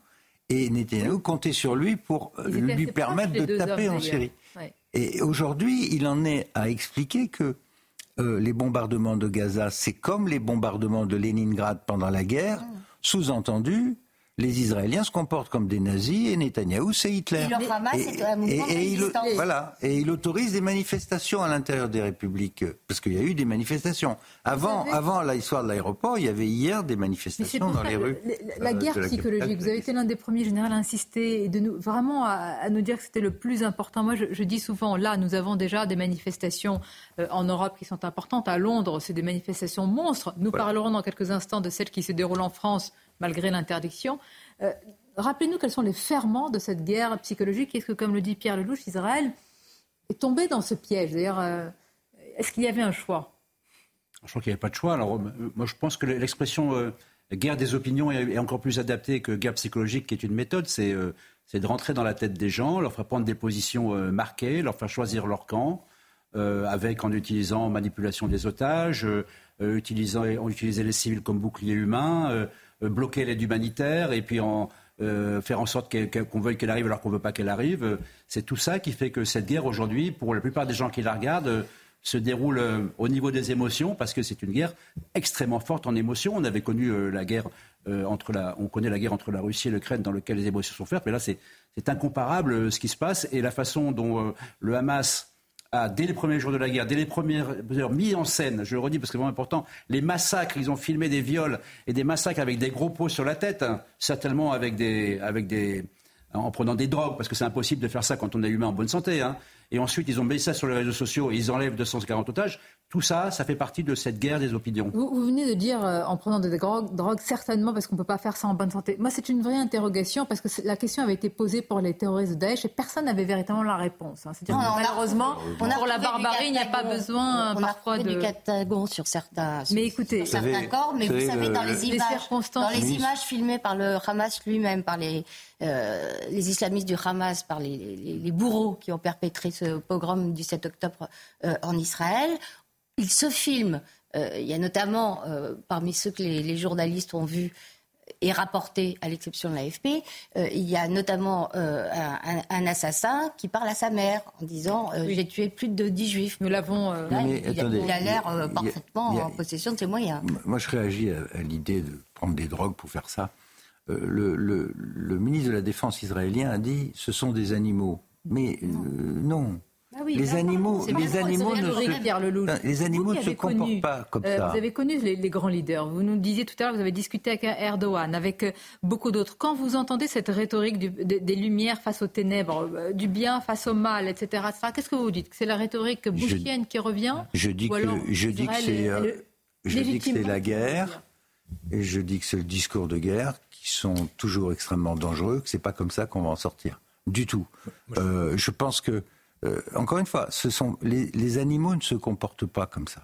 et Netanyahou comptait sur lui pour euh, lui permettre de taper en Syrie. Et aujourd'hui, il en est à expliquer que euh, les bombardements de Gaza, c'est comme les bombardements de Leningrad pendant la guerre, ah. sous-entendu, les Israéliens se comportent comme des nazis et Netanyahou, c'est Hitler. Et, il, voilà, et il autorise des manifestations à l'intérieur des républiques, parce qu'il y a eu des manifestations. Avant, avant l'histoire de l'aéroport, il y avait hier des manifestations dans les rues. La, euh, guerre psychologique, vous avez été l'un des premiers généraux à insister et de nous, vraiment à, nous dire que c'était le plus important. Moi, je, dis souvent, là, nous avons déjà des manifestations euh, en Europe qui sont importantes. À Londres, c'est des manifestations monstres. Nous parlerons dans quelques instants de celles qui se déroulent en France malgré l'interdiction. Euh, rappelez-nous quels sont les ferments de cette guerre psychologique. Est-ce que, comme le dit Pierre Lelouch, Israël est tombé dans ce piège D'ailleurs, euh, est-ce qu'il y avait un choix Je crois qu'il n'y avait pas de choix. Alors, euh, moi, je pense que l'expression guerre des opinions est, encore plus adaptée que guerre psychologique, qui est une méthode. C'est de rentrer dans la tête des gens, leur faire prendre des positions marquées, leur faire choisir leur camp, avec en utilisant manipulation des otages, utilisant, utiliser les civils comme bouclier humain euh, bloquer l'aide humanitaire et puis en, euh, faire en sorte qu'on veuille qu'elle arrive alors qu'on ne veut pas qu'elle arrive. C'est tout ça qui fait que cette guerre aujourd'hui, pour la plupart des gens qui la regardent, se déroule euh, au niveau des émotions parce que c'est une guerre extrêmement forte en émotions. On avait connu la guerre entre la, on connaît la guerre entre la Russie et l'Ukraine dans laquelle les émotions sont fortes, mais là c'est incomparable ce qui se passe et la façon dont le Hamas dès les premiers jours de la guerre, dès les premières heures, mis en scène, je le redis parce que c'est vraiment important, les massacres, ils ont filmé des viols et des massacres avec des gros pots sur la tête, hein, certainement avec des, avec des, en prenant des drogues, parce que c'est impossible de faire ça quand on est humain en bonne santé. Hein. Et ensuite, ils ont mis ça sur les réseaux sociaux et ils enlèvent 240 otages. Tout ça, ça fait partie de cette guerre des opinions. Vous, venez de dire, euh, en prenant des drogues, certainement parce qu'on ne peut pas faire ça en bonne santé. Moi, c'est une vraie interrogation parce que la question avait été posée pour les terroristes de Daesh et personne n'avait véritablement la réponse. Hein. C'est-à-dire malheureusement, on a pour la barbarie, il n'y a pas besoin on parfois a de... du catagon sur certains, mais écoutez, certains corps, mais vous, savez, dans les, images, dans les images filmées par le Hamas lui-même, par les, euh, les islamistes du Hamas, par les, les, bourreaux qui ont perpétré ce pogrom du 7 octobre euh, en Israël, il se filme. Euh, il y a notamment, euh, parmi ceux que les, journalistes ont vus et rapportés, à l'exception de l'AFP, euh, il y a notamment un, assassin qui parle à sa mère en disant J'ai tué plus de 10 juifs. Nous l'avons. il, a l'air parfaitement en possession de ses moyens. Moi, je réagis à, l'idée de prendre des drogues pour faire ça. Le, le, ministre de la Défense israélien a dit Ce sont des animaux. Mais non. Ah les animaux, les animaux, ne se, les animaux ne se comportent pas comme euh, ça. Vous avez connu les, grands leaders. Vous nous disiez tout à l'heure, vous avez discuté avec Erdogan, avec euh, beaucoup d'autres. Quand vous entendez cette rhétorique des lumières face aux ténèbres, euh, du bien face au mal, etc., qu'est-ce que vous dites? C'est la rhétorique bouchienne qui revient? Je dis que je dis que c'est je dis que c'est la guerre et je dis que c'est le discours de guerre qui sont toujours extrêmement dangereux. Que c'est pas comme ça qu'on va en sortir du tout. je pense que euh, encore une fois, ce sont les, animaux ne se comportent pas comme ça.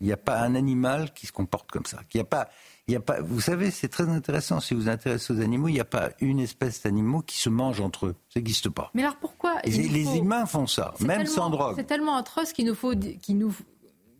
Il n'y a pas un animal qui se comporte comme ça. Il y a pas, il y a pas. Vous savez, c'est très intéressant. Si vous vous intéressez aux animaux, il n'y a pas une espèce d'animaux qui se mangent entre eux. Ça n'existe pas. Mais alors pourquoi Les, humains font ça, même sans drogue. C'est tellement atroce qu'il nous faut, qu'il nous,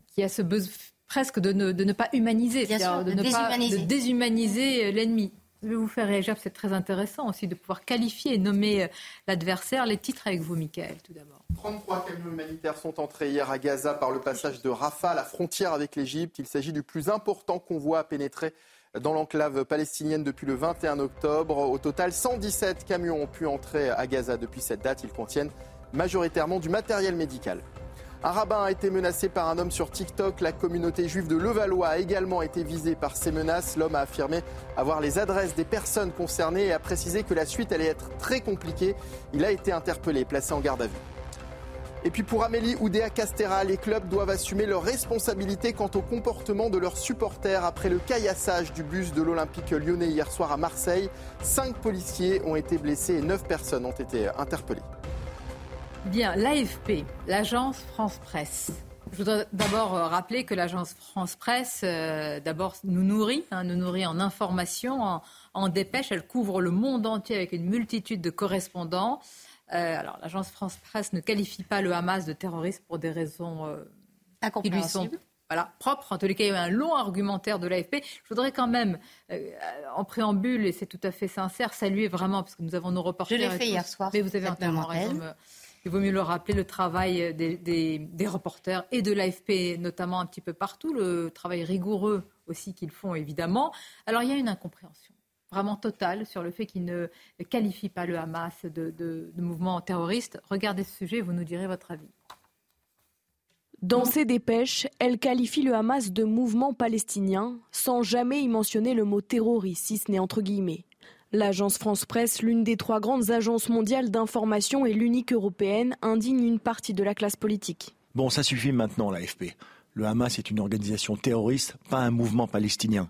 qu'il y a ce besoin presque de ne, de ne pas humaniser, de, de, ne pas de déshumaniser l'ennemi. Je vais vous faire réagir, c'est très intéressant aussi de pouvoir qualifier et nommer euh, l'adversaire. Les titres avec vous, Michael, tout d'abord. 33 camions humanitaires sont entrés hier à Gaza par le passage de Rafah, la frontière avec l'Égypte. Il s'agit du plus important convoi à pénétrer dans l'enclave palestinienne depuis le 21 octobre. Au total, 117 camions ont pu entrer à Gaza depuis cette date. Ils contiennent majoritairement du matériel médical. Un rabbin a été menacé par un homme sur TikTok. La communauté juive de Levallois a également été visée par ces menaces. L'homme a affirmé avoir les adresses des personnes concernées et a précisé que la suite allait être très compliquée. Il a été interpellé, placé en garde à vue. Et puis pour Amélie Oudéa Castera, les clubs doivent assumer leurs responsabilités quant au comportement de leurs supporters après le caillassage du bus de l'Olympique lyonnais hier soir à Marseille. Cinq policiers ont été blessés et neuf personnes ont été interpellées. Bien, l'AFP, l'agence France Presse. Je voudrais d'abord euh, rappeler que l'agence France Presse, euh, d'abord, nous nourrit, hein, nous nourrit en informations, en, en dépêches. Elle couvre le monde entier avec une multitude de correspondants. Euh, alors, l'agence France Presse ne qualifie pas le Hamas de terroriste pour des raisons euh, qui lui sont voilà, propres. En tous les cas, il y a eu un long argumentaire de l'AFP. Je voudrais quand même, euh, en préambule, et c'est tout à fait sincère, saluer vraiment, parce que nous avons nos reporters. Je l'ai fait hier soir. Mais vous avez entièrement raison. Il vaut mieux le rappeler, le travail des, des reporters et de l'AFP, notamment un petit peu partout, le travail rigoureux aussi qu'ils font, évidemment. Alors, il y a une incompréhension vraiment total sur le fait qu'il ne qualifie pas le Hamas de, mouvement terroriste. Regardez ce sujet et vous nous direz votre avis. Dans ses dépêches, elle qualifie le Hamas de mouvement palestinien sans jamais y mentionner le mot terroriste, si ce n'est entre guillemets. L'agence France Presse, l'une des trois grandes agences mondiales d'information et l'unique européenne, indigne une partie de la classe politique. Bon, ça suffit maintenant, l'AFP. Le Hamas est une organisation terroriste, pas un mouvement palestinien.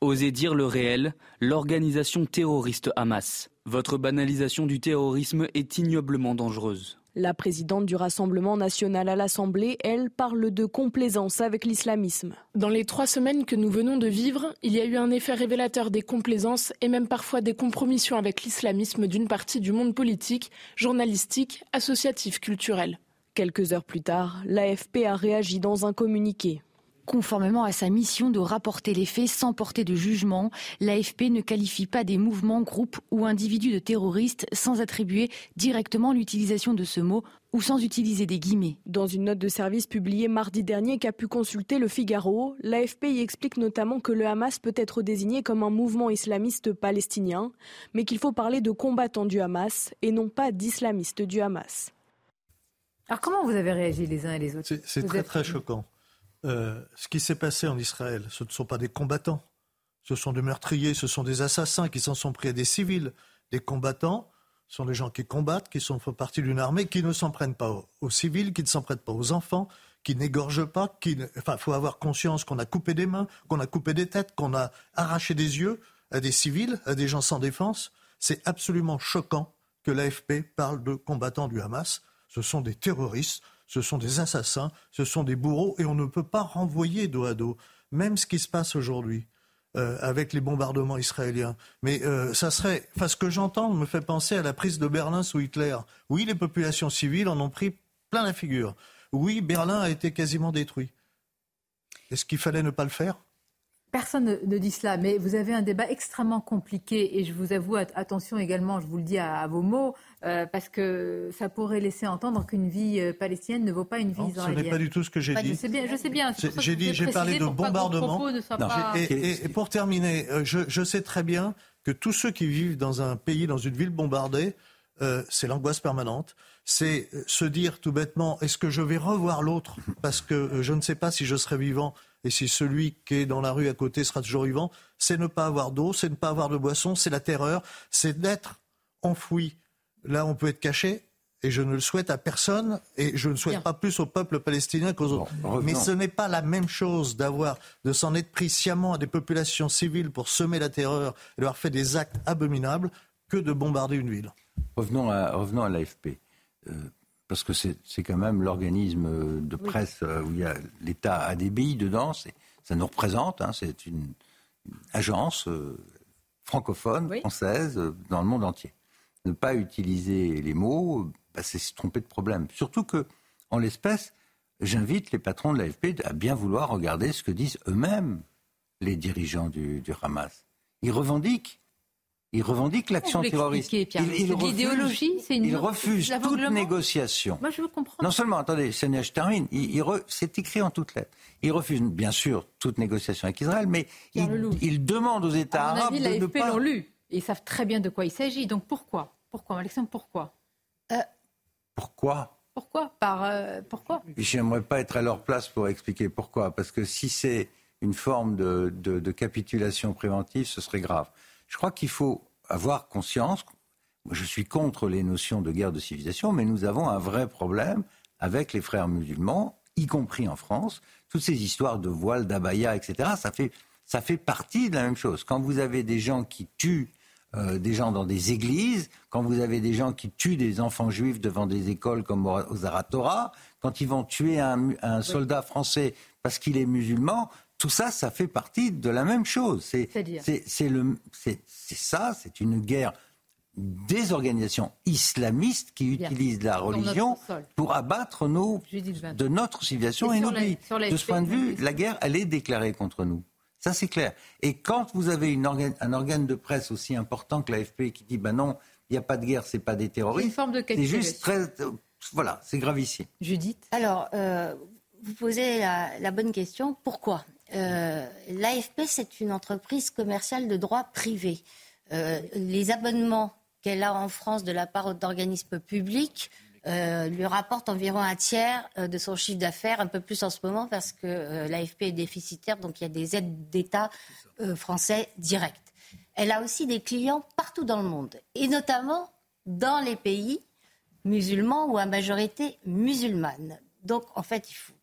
Osez dire le réel, l'organisation terroriste Hamas. Votre banalisation du terrorisme est ignoblement dangereuse. La présidente du Rassemblement national à l'Assemblée, elle, parle de complaisance avec l'islamisme. Dans les trois semaines que nous venons de vivre, il y a eu un effet révélateur des complaisances et même parfois des compromissions avec l'islamisme d'une partie du monde politique, journalistique, associatif, culturel. Quelques heures plus tard, l'AFP a réagi dans un communiqué. Conformément à sa mission de rapporter les faits sans porter de jugement, l'AFP ne qualifie pas des mouvements, groupes ou individus de terroristes sans attribuer directement l'utilisation de ce mot ou sans utiliser des guillemets. Dans une note de service publiée mardi dernier qu'a pu consulter le Figaro, l'AFP y explique notamment que le Hamas peut être désigné comme un mouvement islamiste palestinien, mais qu'il faut parler de combattants du Hamas et non pas d'islamistes du Hamas. Alors comment vous avez réagi les uns et les autres? C'est très très choquant. Euh, ce qui s'est passé en Israël, ce ne sont pas des combattants, ce sont des meurtriers, ce sont des assassins qui s'en sont pris à des civils. Des combattants ce sont des gens qui combattent, qui sont, font partie d'une armée, qui ne s'en prennent pas aux, civils, qui ne s'en prennent pas aux enfants, qui n'égorgent pas. Qui il faut avoir conscience qu'on a coupé des mains, qu'on a coupé des têtes, qu'on a arraché des yeux à des civils, à des gens sans défense. C'est absolument choquant que l'AFP parle de combattants du Hamas. Ce sont des terroristes ce sont des assassins, ce sont des bourreaux, et on ne peut pas renvoyer dos à dos. Même ce qui se passe aujourd'hui. Euh, avec les bombardements israéliens. Mais euh, ça serait, ce que j'entends me fait penser à la prise de Berlin sous Hitler. Oui, les populations civiles en ont pris plein la figure. Oui, Berlin a été quasiment détruit. Est-ce qu'il fallait ne pas le faire? Personne ne dit cela, mais vous avez un débat extrêmement compliqué et je vous avoue, attention également, je vous le dis à, vos mots, euh, parce que ça pourrait laisser entendre qu'une vie euh, palestinienne ne vaut pas une vie israélienne. Ce n'est pas du tout ce que j'ai dit. Je sais bien, je sais bien. J'ai dit, j'ai parlé de bombardement. Et, pour terminer, euh, je, sais très bien que tous ceux qui vivent dans un pays, dans une ville bombardée, c'est l'angoisse permanente. C'est se dire tout bêtement, est-ce que je vais revoir l'autre? Parce que je ne sais pas si je serai vivant et si celui qui est dans la rue à côté sera toujours vivant, c'est ne pas avoir d'eau, c'est ne pas avoir de boisson, c'est la terreur, c'est d'être enfoui. Là, on peut être caché, et je ne le souhaite à personne, et je ne souhaite pas plus au peuple palestinien qu'aux autres. Mais ce n'est pas la même chose d'avoir, de s'en être pris sciemment à des populations civiles pour semer la terreur et leur faire des actes abominables que de bombarder une ville. Revenons à, revenons à l'AFP. Euh, parce que c'est quand même l'organisme de presse euh, où il y a l'État a des billes dedans, ça nous représente, hein, c'est une, agence euh, francophone, française, euh, dans le monde entier. Ne pas utiliser les mots, bah, c'est se tromper de problème. Surtout que, en l'espèce, j'invite les patrons de l'AFP à bien vouloir regarder ce que disent eux-mêmes les dirigeants du Hamas. Ils revendiquent il revendique l'action terroriste. Il, il l'idéologie, c'est une. Il refuse toute négociation. Moi, je veux comprendre. Non seulement, attendez, Seigneur, je termine. Il, c'est écrit en toutes lettres. Il refuse, bien sûr, toute négociation avec Israël, mais il, demande aux États arabes avis, de ne pas. l'ont lu. Et ils savent très bien de quoi il s'agit. Donc pourquoi? Pourquoi, Alexandre Pourquoi? Euh, Pourquoi? Pourquoi? Par euh, pourquoi? J'aimerais pas être à leur place pour expliquer pourquoi. Parce que si c'est une forme de, de, capitulation préventive, ce serait grave. Je crois qu'il faut avoir conscience. Je suis contre les notions de guerre de civilisation, mais nous avons un vrai problème avec les frères musulmans, y compris en France. Toutes ces histoires de voile, d'abaya, etc., ça fait, ça fait partie de la même chose. Quand vous avez des gens qui tuent euh, des gens dans des églises, quand vous avez des gens qui tuent des enfants juifs devant des écoles comme aux Zaratora, quand ils vont tuer un, soldat français parce qu'il est musulman, tout ça, ça fait partie de la même chose. C'est ça, c'est une guerre des organisations islamistes qui utilisent la religion pour abattre nos, de notre civilisation et, nos pays. De ce point de vue, la guerre, elle est déclarée contre nous. Ça, c'est clair. Et quand vous avez une un organe de presse aussi important que l'AFP qui dit ben non, il n'y a pas de guerre, c'est pas des terroristes. C'est juste très. Voilà, c'est gravissime. Judith? Alors, euh, vous posez la, bonne question. Pourquoi? Euh, L'AFP, c'est une entreprise commerciale de droit privé. Euh, les abonnements qu'elle a en France de la part d'organismes publics euh, lui rapporte environ un tiers de son chiffre d'affaires, un peu plus en ce moment parce que l'AFP est déficitaire, donc il y a des aides d'État français directes. Elle a aussi des clients partout dans le monde, et notamment dans les pays musulmans ou à majorité musulmane. Donc en fait, il faut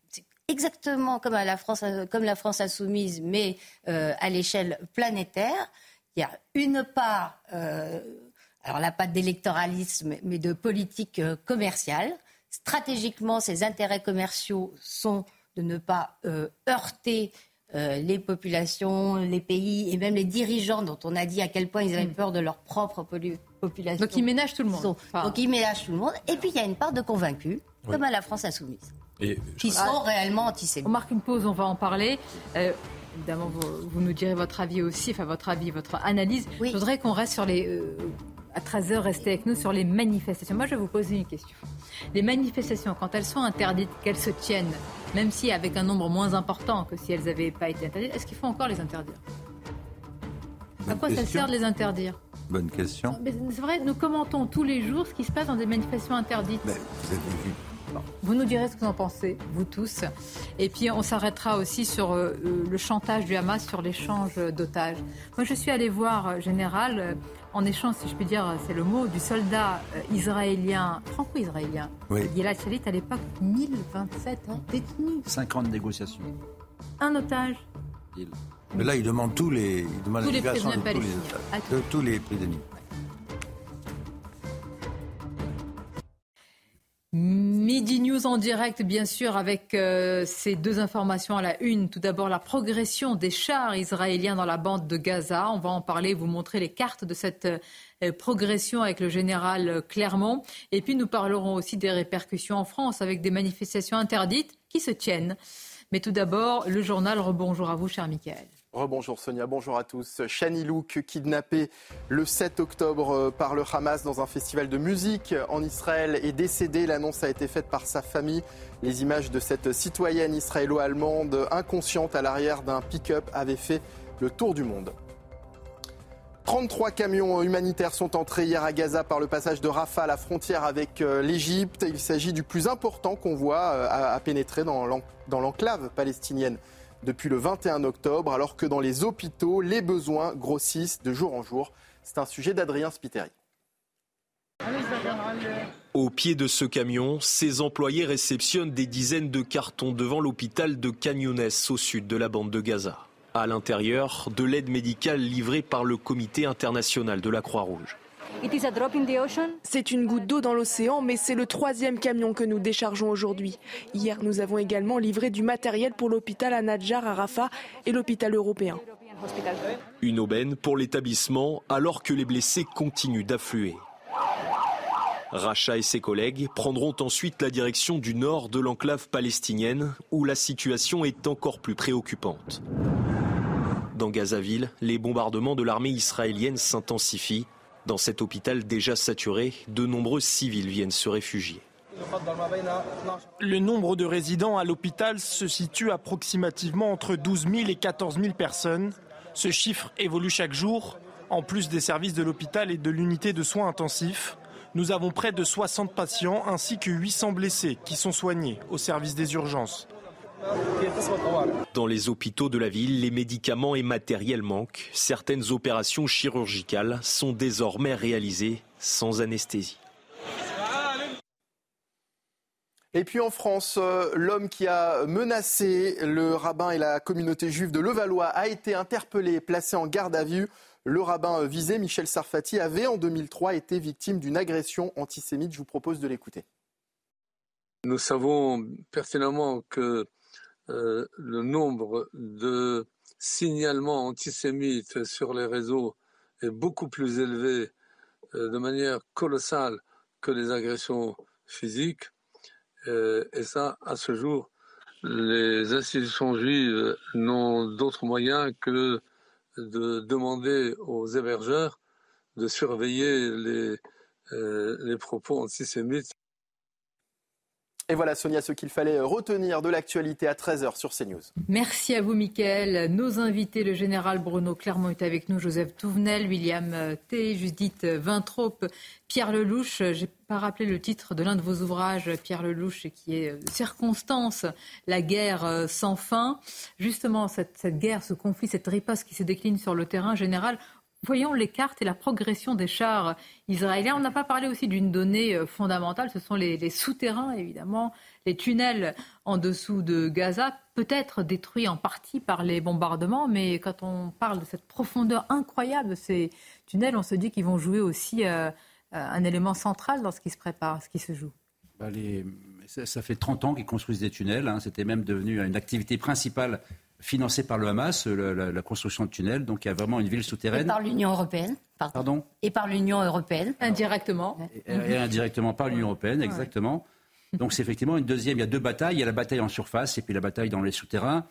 exactement comme, à la France, comme la France insoumise, mais à l'échelle planétaire. Il y a une part alors là, pas d'électoralisme, mais de politique euh, commerciale. Stratégiquement, ces intérêts commerciaux sont de ne pas euh, heurter euh, les populations, les pays et même les dirigeants dont on a dit à quel point ils avaient hmm. peur de leur propre population. Donc ils ménagent tout le monde. Donc ils ménagent tout le monde. Et puis il y a une part de convaincus, comme à la France insoumise, qui sont réellement antisémites. On marque une pause, on va en parler. évidemment, vous, nous direz votre avis aussi, enfin votre avis, votre analyse. Je voudrais qu'on reste sur les à 13h, restez avec nous sur les manifestations. Moi, je vais vous poser une question. Les manifestations, quand elles sont interdites, qu'elles se tiennent, même si avec un nombre moins important que si elles n'avaient pas été interdites, est-ce qu'il faut encore les interdire? À quoi ça sert de les interdire? Bonne question. C'est vrai, nous commentons tous les jours ce qui se passe dans des manifestations interdites. vous avez vu vous nous direz ce que vous en pensez, vous tous. Et puis on s'arrêtera aussi sur euh, le chantage du Hamas sur l'échange d'otages. Moi je suis allée voir, euh, Général, euh, en échange, si je puis dire, c'est le mot, du soldat israélien, franco-israélien, oui. Gilad Shalit, à l'époque, 1027 détenus. 50 négociations. Un otage. Mais là, il demande tous les, il demande tous les prisonniers de tous les, de tous les prisonniers. Midi News en direct, bien sûr, avec euh, ces deux informations à la une. Tout d'abord, la progression des chars israéliens dans la bande de Gaza. On va en parler, vous montrer les cartes de cette euh, progression avec le général Clermont. Et puis, nous parlerons aussi des répercussions en France avec des manifestations interdites qui se tiennent. Mais tout d'abord, le journal. Rebonjour à vous, cher Michael. Rebonjour Sonia, bonjour à tous. Shani Louk, kidnappé le 7 octobre euh, par le Hamas dans un festival de musique en Israël, est décédé. L'annonce a été faite par sa famille. Les images de cette citoyenne israélo-allemande inconsciente à l'arrière d'un pick-up avaient fait le tour du monde. 33 camions humanitaires sont entrés hier à Gaza par le passage de Rafah à la frontière avec euh, l'Égypte. Il s'agit du plus important convoi euh, à pénétrer dans l'enclave palestinienne depuis le 21 octobre, alors que dans les hôpitaux, les besoins grossissent de jour en jour. C'est un sujet d'Adrien Spiteri. Au pied de ce camion, ses employés réceptionnent des dizaines de cartons devant l'hôpital de Canyonès au sud de la bande de Gaza. À l'intérieur, de l'aide médicale livrée par le Comité international de la Croix-Rouge. C'est une goutte d'eau dans l'océan, mais c'est le troisième camion que nous déchargeons aujourd'hui. Hier, nous avons également livré du matériel pour l'hôpital à Nadjar à Rafah et l'hôpital européen. Une aubaine pour l'établissement alors que les blessés continuent d'affluer. Racha et ses collègues prendront ensuite la direction du nord de l'enclave palestinienne où la situation est encore plus préoccupante. Dans Gazaville, les bombardements de l'armée israélienne s'intensifient dans cet hôpital déjà saturé, de nombreux civils viennent se réfugier. Le nombre de résidents à l'hôpital se situe approximativement entre 12 000 et 14 000 personnes. Ce chiffre évolue chaque jour. En plus des services de l'hôpital et de l'unité de soins intensifs, Nous avons près de 60 patients ainsi que 800 blessés qui sont soignés au service des urgences. Dans les hôpitaux de la ville, les médicaments et matériels manquent. Certaines opérations chirurgicales sont désormais réalisées sans anesthésie. Et puis en France, euh, l'homme qui a menacé le rabbin et la communauté juive de Levallois a été interpellé et placé en garde à vue. Le rabbin visé, Michel Sarfati, avait en 2003 été victime d'une agression antisémite. Je vous propose de l'écouter. Nous savons pertinemment que euh, le nombre de signalements antisémites sur les réseaux est beaucoup plus élevé euh, de manière colossale que les agressions physiques. Euh, et ça, à ce jour, les institutions juives n'ont d'autre moyen que de demander aux hébergeurs de surveiller les, les propos antisémites et voilà, Sonia, ce qu'il fallait retenir de l'actualité à 13h sur CNews. Merci à vous, Mickaël. Nos invités, le général Bruno Clermont est avec nous, Joseph Touvenel, William T, Judith Vintraube, Pierre Lelouch. Je n'ai pas rappelé le titre de l'un de vos ouvrages, Pierre Lelouch, qui est euh, Circonstance, la guerre euh, sans fin. Justement, cette guerre, ce conflit, cette riposte qui se décline sur le terrain général, Voyons les cartes et la progression des chars israéliens. On n'a pas parlé aussi d'une donnée euh, fondamentale, ce sont les, souterrains, évidemment, les tunnels en dessous de Gaza, peut-être détruits en partie par les bombardements, mais quand on parle de cette profondeur incroyable de ces tunnels, on se dit qu'ils vont jouer aussi euh, euh, un élément central dans ce qui se prépare, ce qui se joue. Bah, ça, fait 30 ans qu'ils construisent des tunnels, hein. c'était même devenu une activité principale financé par le Hamas, la, construction de tunnels. Donc il y a vraiment une ville souterraine. Et par l'Union européenne. Pardon. Et par l'Union européenne. Indirectement. Et, indirectement par l'Union européenne, exactement. Donc c'est effectivement une deuxième. Il y a deux batailles. Il y a la bataille en surface et puis la bataille dans les souterrains.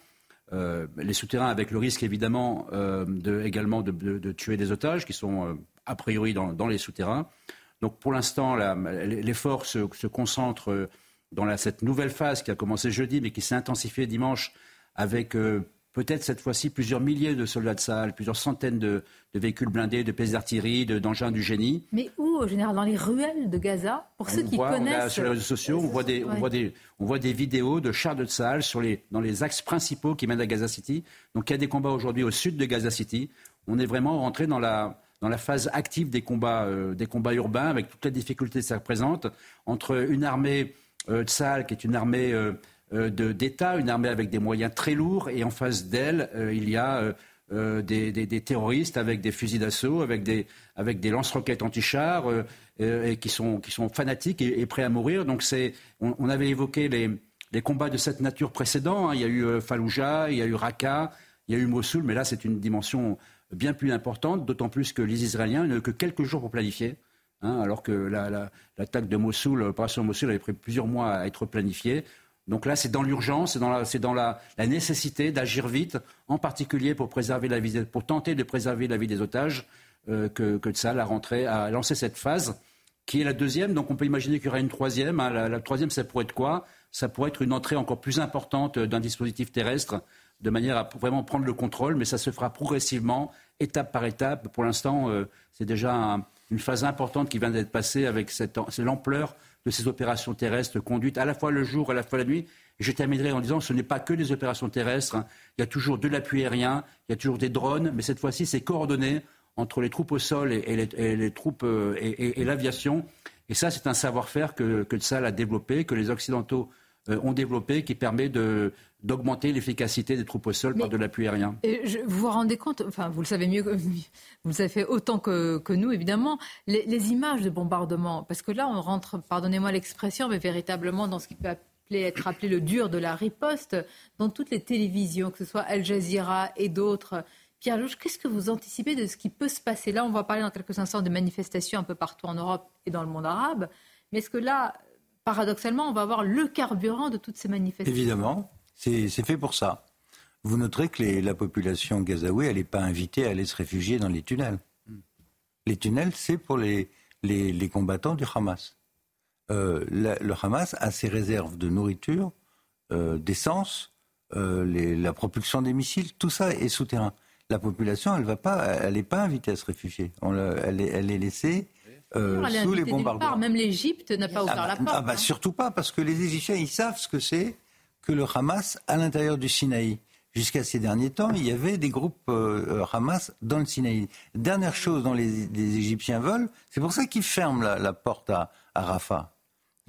Euh, les souterrains avec le risque évidemment euh, de, également de, tuer des otages qui sont euh, a priori dans, les souterrains. Donc pour l'instant, l'effort se, se, concentre dans la, cette nouvelle phase qui a commencé jeudi mais qui s'est intensifiée dimanche avec euh, peut-être cette fois-ci plusieurs milliers de soldats de salle, plusieurs centaines de, véhicules blindés, de pièces d'artillerie, d'engins du génie. Mais où, au général Dans les ruelles de Gaza Pour ceux qui connaissent. sur les réseaux sociaux, on voit, des, on, voit des, on voit des vidéos de chars de salle sur les, dans les axes principaux qui mènent à Gaza City. Donc il y a des combats aujourd'hui au sud de Gaza City. On est vraiment rentré dans la, dans la phase active des combats, euh, des combats urbains, avec toutes les difficultés que ça représente, entre une armée euh, de salle qui est une armée euh, d'État, une armée avec des moyens très lourds, et en face d'elle, euh, il y a euh, des, terroristes avec des fusils d'assaut, avec des, lance-roquettes anti-chars, qui sont, fanatiques et, prêts à mourir. Donc on, avait évoqué les, combats de cette nature précédents. Hein. Il y a eu Fallujah, il y a eu Raqqa, il y a eu Mossoul, mais là c'est une dimension bien plus importante, d'autant plus que les Israéliens n'ont que quelques jours pour planifier. Hein, alors que l'attaque de Mossoul, l'opération Mossoul avait pris plusieurs mois à être planifiée. Donc là, c'est dans l'urgence, c'est dans, la, nécessité d'agir vite, en particulier pour, préserver la vie, pour tenter de préserver la vie des otages, euh, que, que ça a a lancé cette phase, qui est la deuxième. Donc on peut imaginer qu'il y aura une troisième. Hein. La, troisième, ça pourrait être quoi? Ça pourrait être une entrée encore plus importante d'un dispositif terrestre, de manière à vraiment prendre le contrôle, mais ça se fera progressivement, étape par étape. Pour l'instant, euh, c'est déjà une phase importante qui vient d'être passée avec cette, l'ampleur de ces opérations terrestres conduites à la fois le jour, à la fois la nuit. Et je terminerai en disant que ce n'est pas que des opérations terrestres. Hein. Il y a toujours de l'appui aérien, il y a toujours des drones, mais cette fois-ci, c'est coordonné entre les troupes au sol et, les, troupes euh, et, l'aviation. Et ça, c'est un savoir-faire que, que Tsal a développé, que les Occidentaux ont développé, qui permet de, d'augmenter l'efficacité des troupes au sol par de l'appui aérien. vous vous rendez compte, enfin vous le savez mieux, vous le savez autant que, que nous évidemment, les, images de bombardement, parce que là on rentre, pardonnez-moi l'expression, mais véritablement dans ce qui peut être appelé le dur de la riposte, dans toutes les télévisions, que ce soit Al Jazeera et d'autres. Pierre Louche, qu'est-ce que vous anticipez de ce qui peut se passer Là, on va parler dans quelques instants de manifestations un peu partout en Europe et dans le monde arabe. Mais est-ce que là, paradoxalement, on va avoir le carburant de toutes ces manifestations Évidemment. C'est fait pour ça. Vous noterez que la population gazaoui, elle n'est pas invitée à aller se réfugier dans les tunnels. Les tunnels, c'est pour les, combattants du Hamas. Euh, le Hamas a ses réserves de nourriture, euh, d'essence, euh, la propulsion des missiles, tout ça est souterrain. La population, elle n'est pas, elle pas invitée à se réfugier. est, elle est laissée sous les bombardements. Même l'Égypte n'a pas ouvert ah la bah, porte. Ah bah, hein. Surtout pas, parce que les Égyptiens, ils savent ce que c'est que le Hamas à l'intérieur du Sinaï. Jusqu'à ces derniers temps, il y avait des groupes euh, Hamas dans le Sinaï. Dernière chose dont les, les Égyptiens veulent, c'est pour ça qu'ils ferment la, la, porte à, à Rafah.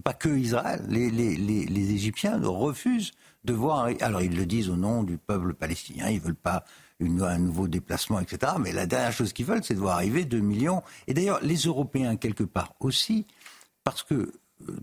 Pas que Israël. Les, les, les, les, Égyptiens refusent de voir. Alors ils le disent au nom du peuple palestinien. Ils veulent pas une, un nouveau déplacement, etc. Mais la dernière chose qu'ils veulent, c'est de voir arriver 2 millions. Et d'ailleurs, les Européens quelque part aussi, parce que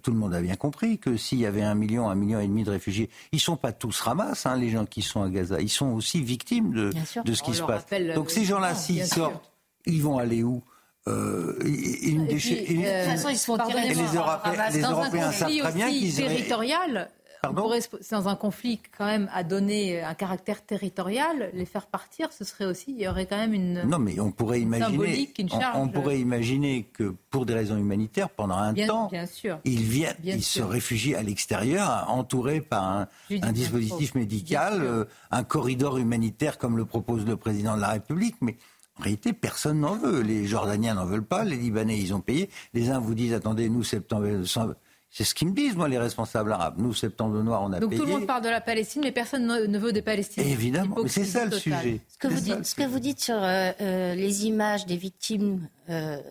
tout le monde a bien compris que s'il y avait un million, un million et demi de réfugiés, ils ne sont pas tous ramasses, hein, les gens qui sont à Gaza. Ils sont aussi victimes de, de ce qui se passe. Donc ces gens-là, s'ils sortent, ils vont aller où euh, une déchet... puis, euh, de toute façon, ils sont tirés les, Européens, les Européens savent très bien qu'ils territorial. Pourrait, dans un conflit quand même à donner un caractère territorial, les faire partir, ce serait aussi, il y aurait quand même une non mais on pourrait imaginer, une charge. On, on, pourrait imaginer que pour des raisons humanitaires, pendant un bien, temps, bien sûr. ils viennent, bien ils sûr. se réfugient à l'extérieur, entourés par un, un dispositif médical, euh, un corridor humanitaire comme le propose le président de la République, mais en réalité, personne n'en veut. Les Jordaniens n'en veulent pas, les Libanais, ils ont payé. Les uns vous disent, attendez, nous, septembre, c'est ce qu'ils me disent, moi, les responsables arabes. Nous, septembre noir, on a Donc payé. tout le monde parle de la Palestine, mais personne ne veut des Palestiniens. Évidemment, mais c'est ça le sujet. Ce que, vous ça, dites, ce que vous dites sur euh, euh, les images des victimes euh,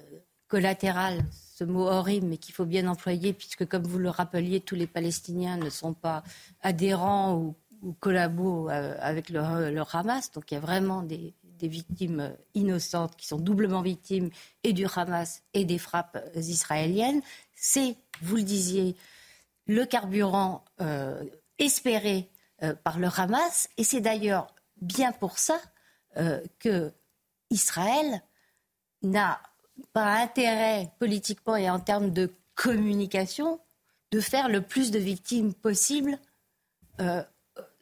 collatérales, ce mot horrible, mais qu'il faut bien employer, puisque comme vous le rappeliez, tous les Palestiniens ne sont pas adhérents ou, ou collabos avec le, le Hamas. Donc il y a vraiment des, des victimes innocentes qui sont doublement victimes et du Hamas et des frappes israéliennes. C'est, vous le disiez, le carburant euh, espéré euh, par le Hamas. Et c'est d'ailleurs bien pour ça euh, que Israël n'a pas intérêt politiquement et en termes de communication de faire le plus de victimes possible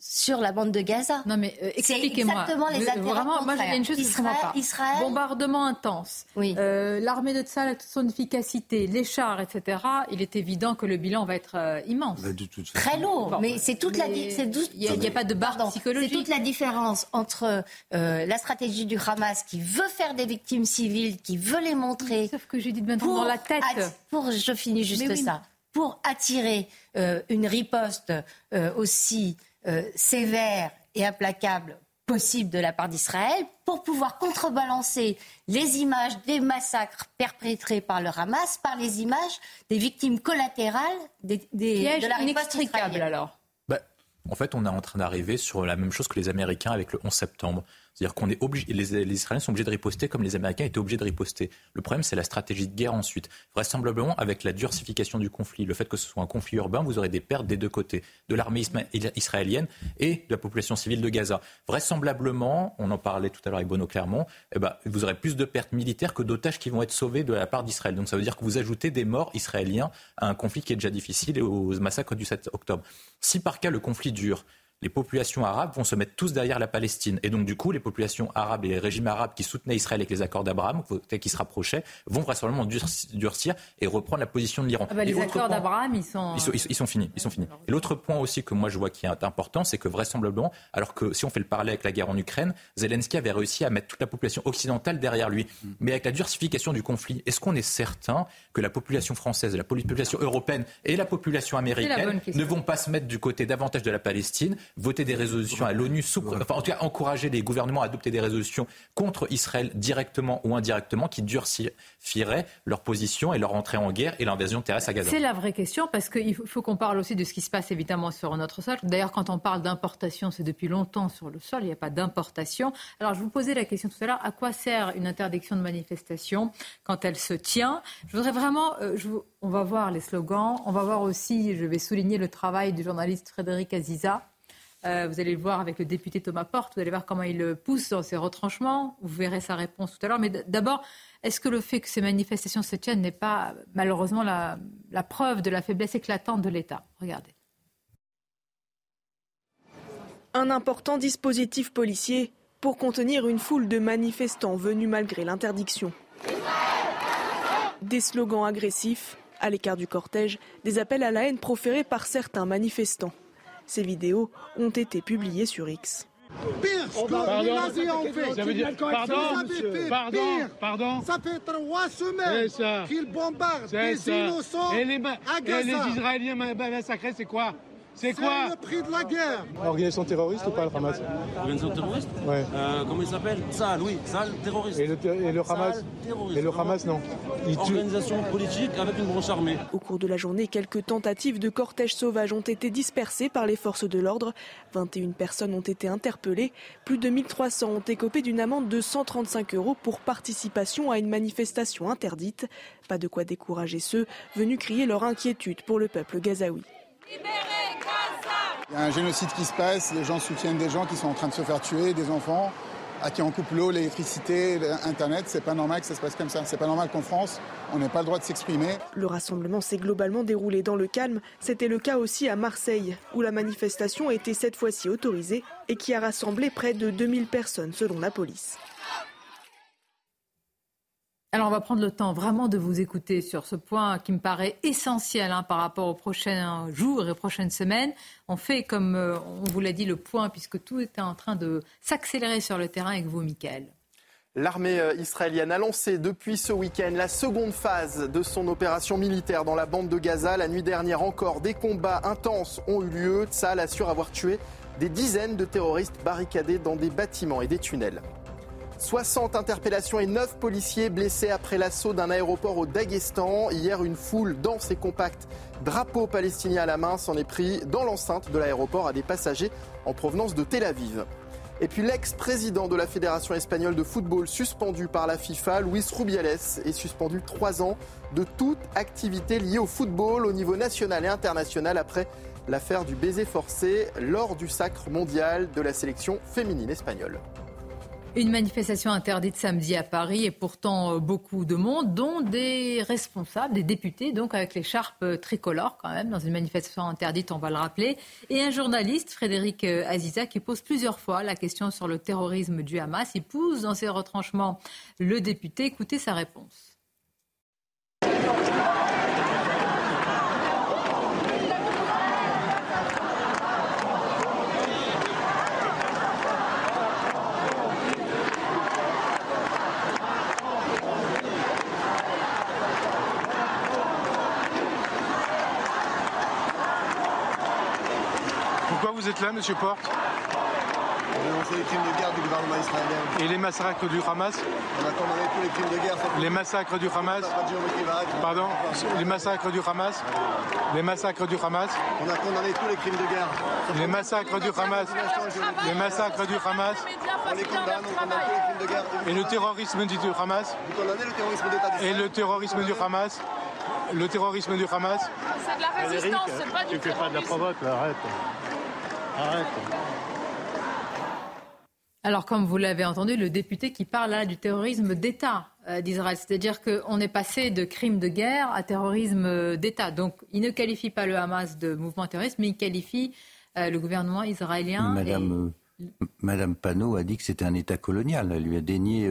sur la bande de Gaza. Non mais euh, expliquez-moi. exactement les intérêts Vraiment, moi a une chose Israël, pas. Israël, bombardement intense. Oui. Euh, L'armée de Tsahal, toute son efficacité, les chars, etc. Il est évident que le bilan va être euh, immense. Bah, de toute Très lourd, bon, mais c'est toute mais la. Il n'y a, a, pas de barre psychologique. C'est toute la différence entre euh, la stratégie du Hamas qui veut faire des victimes civiles, qui veut les montrer. Sauf que Judith Bentron dans la tête. Pour, je finis juste oui. ça. Pour attirer euh, une riposte aussi. Euh, sévère et implacable possible de la part d'Israël pour pouvoir contrebalancer les images des massacres perpétrés par le Hamas par les images des victimes collatérales des, des, Piège de la riposte alors. Bah, en fait, on est en train d'arriver sur la même chose que les Américains avec le 11 septembre. C'est-à-dire qu'on les, Israéliens sont obligés de riposter comme les Américains étaient obligés de riposter. Le problème, c'est la stratégie de guerre ensuite. Vraisemblablement, avec la durcification du conflit, le fait que ce soit un conflit urbain, vous aurez des pertes des deux côtés, de l'armée israélienne et de la population civile de Gaza. Vraisemblablement, on en parlait tout à l'heure avec Bono Clermont, eh ben, vous aurez plus de pertes militaires que d'otages qui vont être sauvés de la part d'Israël. Donc ça veut dire que vous ajoutez des morts israéliens à un conflit qui est déjà difficile et aux massacres du 7 octobre. Si par cas le conflit dure, les populations arabes vont se mettre tous derrière la Palestine. Et donc, du coup, les populations arabes et les régimes arabes qui soutenaient Israël avec les accords d'Abraham, qui se rapprochaient, vont vraisemblablement durcir et reprendre la position de l'Iran. Ah bah, les accords d'Abraham, ils sont... Ils, sont, ils, sont, finis. Ils sont finis. Et l'autre point aussi que moi je vois qui est important, c'est que vraisemblablement, alors que si on fait le parallèle avec la guerre en Ukraine, Zelensky avait réussi à mettre toute la population occidentale derrière lui. Mais avec la durcification du conflit, est-ce qu'on est certain que la population française, la population européenne et la population américaine ne vont pas se mettre du côté davantage de la Palestine, voter des résolutions à l'ONU, enfin, en tout cas encourager les gouvernements à adopter des résolutions contre Israël directement ou indirectement qui durciraient leur position et leur entrée en guerre et l'invasion terrestre à Gaza. C'est la vraie question parce qu'il faut, faut qu'on parle aussi de ce qui se passe évidemment sur notre sol. D'ailleurs, quand on parle d'importation, c'est depuis longtemps sur le sol, il n'y a pas d'importation. Alors, je vous posais la question tout à l'heure, à quoi sert une interdiction de manifestation quand elle se tient? Je voudrais vraiment, euh, je vous, on va voir les slogans, on va voir aussi, je vais souligner le travail du journaliste Frédéric Aziza. Euh, vous allez le voir avec le député Thomas Porte, vous allez voir comment il le pousse dans ses retranchements. Vous verrez sa réponse tout à l'heure. Mais d'abord, est-ce que le fait que ces manifestations se tiennent n'est pas malheureusement la, la preuve de la faiblesse éclatante de l'État? Regardez. Un important dispositif policier pour contenir une foule de manifestants venus malgré l'interdiction. Des slogans agressifs, à l'écart du cortège, des appels à la haine proférés par certains manifestants. Ces vidéos ont été publiées sur X. Pire, ce que les nazis ont fait. Ça veut dire, pardon, fait pardon, pire. pardon. Ça fait trois semaines qu'ils bombardent des innocents et les, à Gaza. Et les Israéliens massacrés, c'est quoi c'est quoi le prix de la guerre. Organisation terroriste ou pas le Hamas Organisation terroriste Ouais. Euh, comment il s'appelle? Sal, oui, Sal, terroriste. Et le, et le Hamas Et le Hamas, non. Organisation politique avec une branche armée. Au cours de la journée, quelques tentatives de cortège sauvage ont été dispersées par les forces de l'ordre. 21 personnes ont été interpellées. Plus de 1300 ont écopé d'une amende de 135 euros pour participation à une manifestation interdite. Pas de quoi décourager ceux venus crier leur inquiétude pour le peuple gazaoui. Il y a un génocide qui se passe, les gens soutiennent des gens qui sont en train de se faire tuer, des enfants, à qui on coupe l'eau, l'électricité, Internet. C'est pas normal que ça se passe comme ça. C'est pas normal qu'en France, on n'ait pas le droit de s'exprimer. Le rassemblement s'est globalement déroulé dans le calme. C'était le cas aussi à Marseille, où la manifestation été cette fois-ci autorisée et qui a rassemblé près de 2000 personnes selon la police. Alors on va prendre le temps vraiment de vous écouter sur ce point qui me paraît essentiel hein, par rapport aux prochains jours et prochaines semaines. On fait, comme euh, on vous l'a dit, le point puisque tout est en train de s'accélérer sur le terrain avec vous, Michael. L'armée euh, israélienne a lancé depuis ce week-end la seconde phase de son opération militaire dans la bande de Gaza. La nuit dernière encore, des combats intenses ont eu lieu. Tsahal assure avoir tué des dizaines de terroristes barricadés dans des bâtiments et des tunnels. 60 interpellations et 9 policiers blessés après l'assaut d'un aéroport au Daghestan. Hier, une foule dense et compacte, drapeau palestinien à la main, s'en est pris dans l'enceinte de l'aéroport à des passagers en provenance de Tel Aviv. Et puis l'ex-président de la Fédération espagnole de football suspendu par la FIFA, Luis Rubiales, est suspendu trois ans de toute activité liée au football au niveau national et international après l'affaire du baiser forcé lors du sacre mondial de la sélection féminine espagnole. Une manifestation interdite samedi à Paris et pourtant euh, beaucoup de monde, dont des responsables, des députés, donc avec l'écharpe euh, tricolore quand même, dans une manifestation interdite, on va le rappeler, et un journaliste, Frédéric euh, Aziza, qui pose plusieurs fois la question sur le terrorisme du Hamas. Il pousse dans ses retranchements le député. Écoutez sa réponse. vous êtes là, monsieur Porte On dénonce les crimes de guerre du gouvernement israélien. Et les massacres du Hamas On tous les crimes de guerre. Les massacres du Hamas Pardon Les massacres du Hamas Les massacres du Hamas On a condamné tous les crimes de guerre. Les massacres du Hamas Les massacres du Hamas On les condamne, on condamne tous les crimes de guerre. Et le terrorisme du Hamas Vous condamnez le terrorisme d'État Et le terrorisme du Hamas le terrorisme du Hamas C'est de la résistance, c'est pas du terrorisme. Tu fais pas de la provoque, arrête. Alors, comme vous l'avez entendu, le député qui parle là du terrorisme d'État euh, d'Israël, c'est-à-dire qu'on est passé de crime de guerre à terrorisme d'État. Donc, il ne qualifie pas le Hamas de mouvement terroriste, mais il qualifie euh, le gouvernement israélien. Madame, euh, Madame Panot a dit que c'était un État colonial. Elle lui a dénié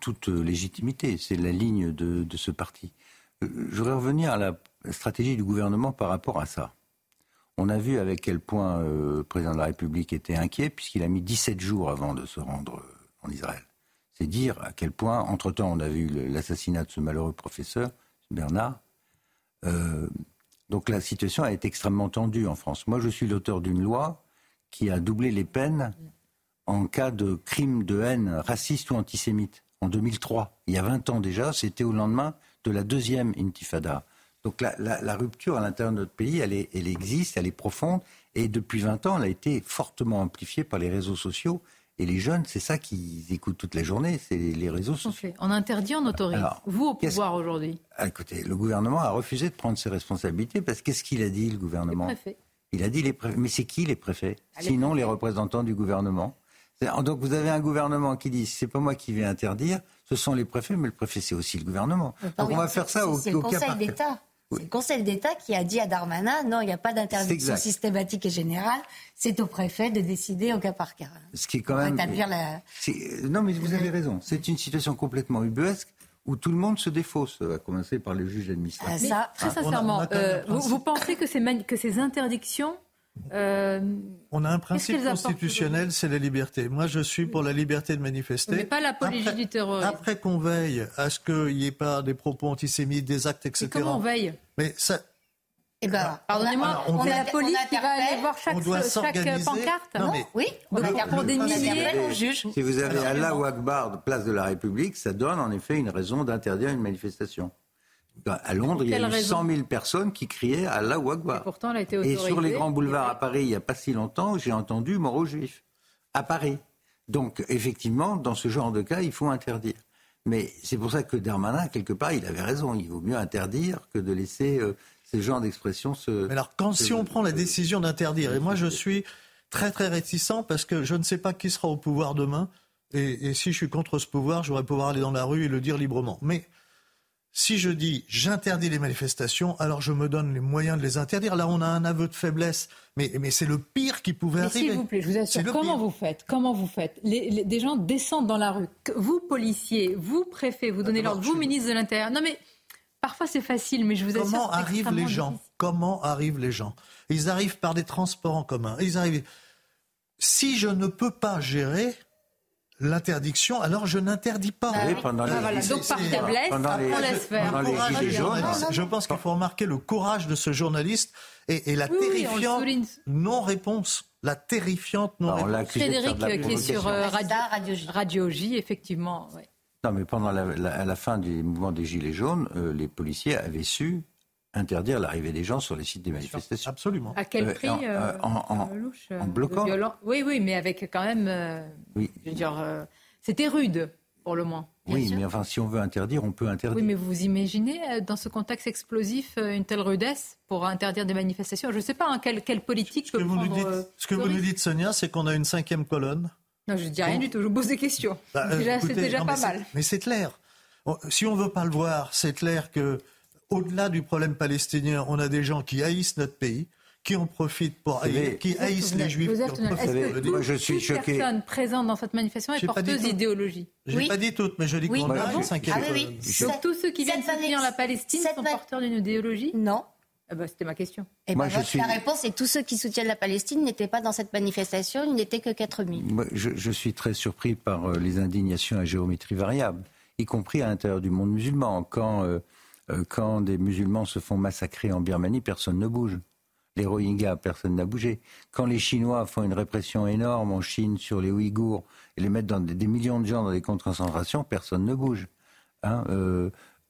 toute légitimité. C'est la ligne de, de ce parti. Je voudrais revenir à la stratégie du gouvernement par rapport à ça. On a vu avec quel point euh, le président de la République était inquiet, puisqu'il a mis 17 jours avant de se rendre euh, en Israël. C'est dire à quel point, entre-temps, on a vu l'assassinat de ce malheureux professeur, Bernard. Euh, donc la situation été extrêmement tendue en France. Moi, je suis l'auteur d'une loi qui a doublé les peines en cas de crime de haine raciste ou antisémite. En 2003, il y a 20 ans déjà, c'était au lendemain de la deuxième intifada. Donc la, rupture à l'intérieur de notre pays, elle, existe, elle est profonde, et depuis 20 ans, elle a été fortement amplifiée par les réseaux sociaux. Et les jeunes, c'est ça qu'ils écoutent toute la journée, c'est les réseaux sociaux. On interdit, on autorise. Vous au pouvoir aujourd'hui? Ah, Écoutez, le gouvernement a refusé de prendre ses responsabilités parce qu'est-ce qu'il a dit, le gouvernement? Les préfets. Il a dit les préfets. Mais c'est qui les préfets? Ah, Sinon, les représentants du gouvernement. Donc vous avez un gouvernement qui dit c'est pas moi qui vais interdire, ce sont les préfets, mais le préfet c'est aussi le gouvernement. Donc on va faire ça au, au, le Conseil C'est le Conseil d'État qui a dit à Darmanin non, il n'y a pas d'interdiction systématique et générale. C'est au préfet de décider au cas par cas. Ce qui est quand même. La... Non, mais vous avez raison. C'est une situation complètement ubuesque où tout le monde se défausse, à commencer par le juge administratif. Ah, ça, très sincèrement, euh, vous, pensez que ces, que ces interdictions Euh, on a un principe constitutionnel, c'est la liberté. Moi, je suis pour la liberté de manifester. Mais pas l'apologie du terrorisme. Après qu'on veille à ce qu'il n'y ait pas des propos antisémites, des actes, etc. Mais comment on veille? Mais ça, eh ben, pardonnez-moi, c'est la police qui va aller voir chaque, chaque pancarte non, mais, Oui, on pour dénier on juge. Si vous avez Allah ou Akbar, place de la République, ça donne en effet une raison d'interdire une manifestation. À Londres, il y a eu 100 000 personnes qui criaient Allah ou Akbar. Et pourtant, elle a été Et sur les grands boulevards à Paris, il n'y a pas si longtemps, j'ai entendu mort aux juifs. À Paris. Donc, effectivement, dans ce genre de cas, il faut interdire. Mais c'est pour ça que Darmanin, quelque part, il avait raison. Il vaut mieux interdire que de laisser euh, ces genres d'expressions se. alors, quand si on prend la décision d'interdire, et moi je suis très très réticent parce que je ne sais pas qui sera au pouvoir demain, et, si je suis contre ce pouvoir, je voudrais pouvoir aller dans la rue et le dire librement. Mais si je dis j'interdis les manifestations, alors je me donne les moyens de les interdire. Là, on a un aveu de faiblesse, mais, mais c'est le pire qui pouvait arriver. S'il vous plaît, je vous assure, comment vous faites? Comment vous faites? Des gens descendent dans la rue. Vous, policiers, vous, préfet, vous donnez l'ordre, vous, ministre de l'Intérieur. Non, mais Parfois c'est facile, mais je vous assure. Comment arrivent les gens? Comment arrivent les gens? Ils arrivent par des transports en commun. Ils arrivent. Si je ne peux pas gérer l'interdiction, alors je n'interdis pas. Oui, pendant les... Ah, Donc par faiblesse, on laisse faire. Je pense qu'il faut remarquer le courage de ce journaliste et, la terrifiante non-réponse. La terrifiante non-réponse. Frédéric, qui est sur euh, Radio, Radio J, effectivement. Ouais. Non, mais pendant la, à la fin du mouvement des Gilets jaunes, euh, les policiers avaient su interdire l'arrivée des gens sur les sites des manifestations. Absolument. À quel euh, prix en, euh, en, en, bloquant Oui, oui, mais avec quand même. oui. Je veux dire, c'était rude, pour le moins. Oui, mais enfin, si on veut interdire, on peut interdire. Oui, mais vous imaginez, dans ce contexte explosif, une telle rudesse pour interdire des manifestations? Je ne sais pas, hein, quelle, quelle, politique ce peut prendre... Nous dites, ce que vous nous dites, Sonia, c'est qu'on a une cinquième colonne non, je ne dis rien du tout, je vous pose des questions. Bah, c'est déjà pas mal. Mais c'est clair. Si on ne veut pas le voir, c'est clair que au-delà du problème palestinien, on a des gens qui haïssent notre pays, qui en profitent pour haïr, qui haïssent les juifs. Est-ce que moi, je suis choqué. personne présente dans cette manifestation est porteuse d'idéologie Je n'ai pas dit toutes, mais je dis qu'on a une cinquième. Ah, oui, Donc tous ceux qui viennent soutenir la Palestine sont porteurs d'une idéologie Non. Ah bah, C'était ma question. Et eh ben, La réponse est tous ceux qui soutiennent la Palestine n'étaient pas dans cette manifestation, il n'était que 4000. Moi, je, je, suis très surpris par euh, les indignations à géométrie variable, y compris à l'intérieur du monde musulman. Quand, euh, quand des musulmans se font massacrer en Birmanie, personne ne bouge. Les Rohingyas, personne n'a bougé. Quand les Chinois font une répression énorme en Chine sur les Ouïghours et les mettent dans des, millions de gens dans des camps de concentration, personne ne bouge. Hein,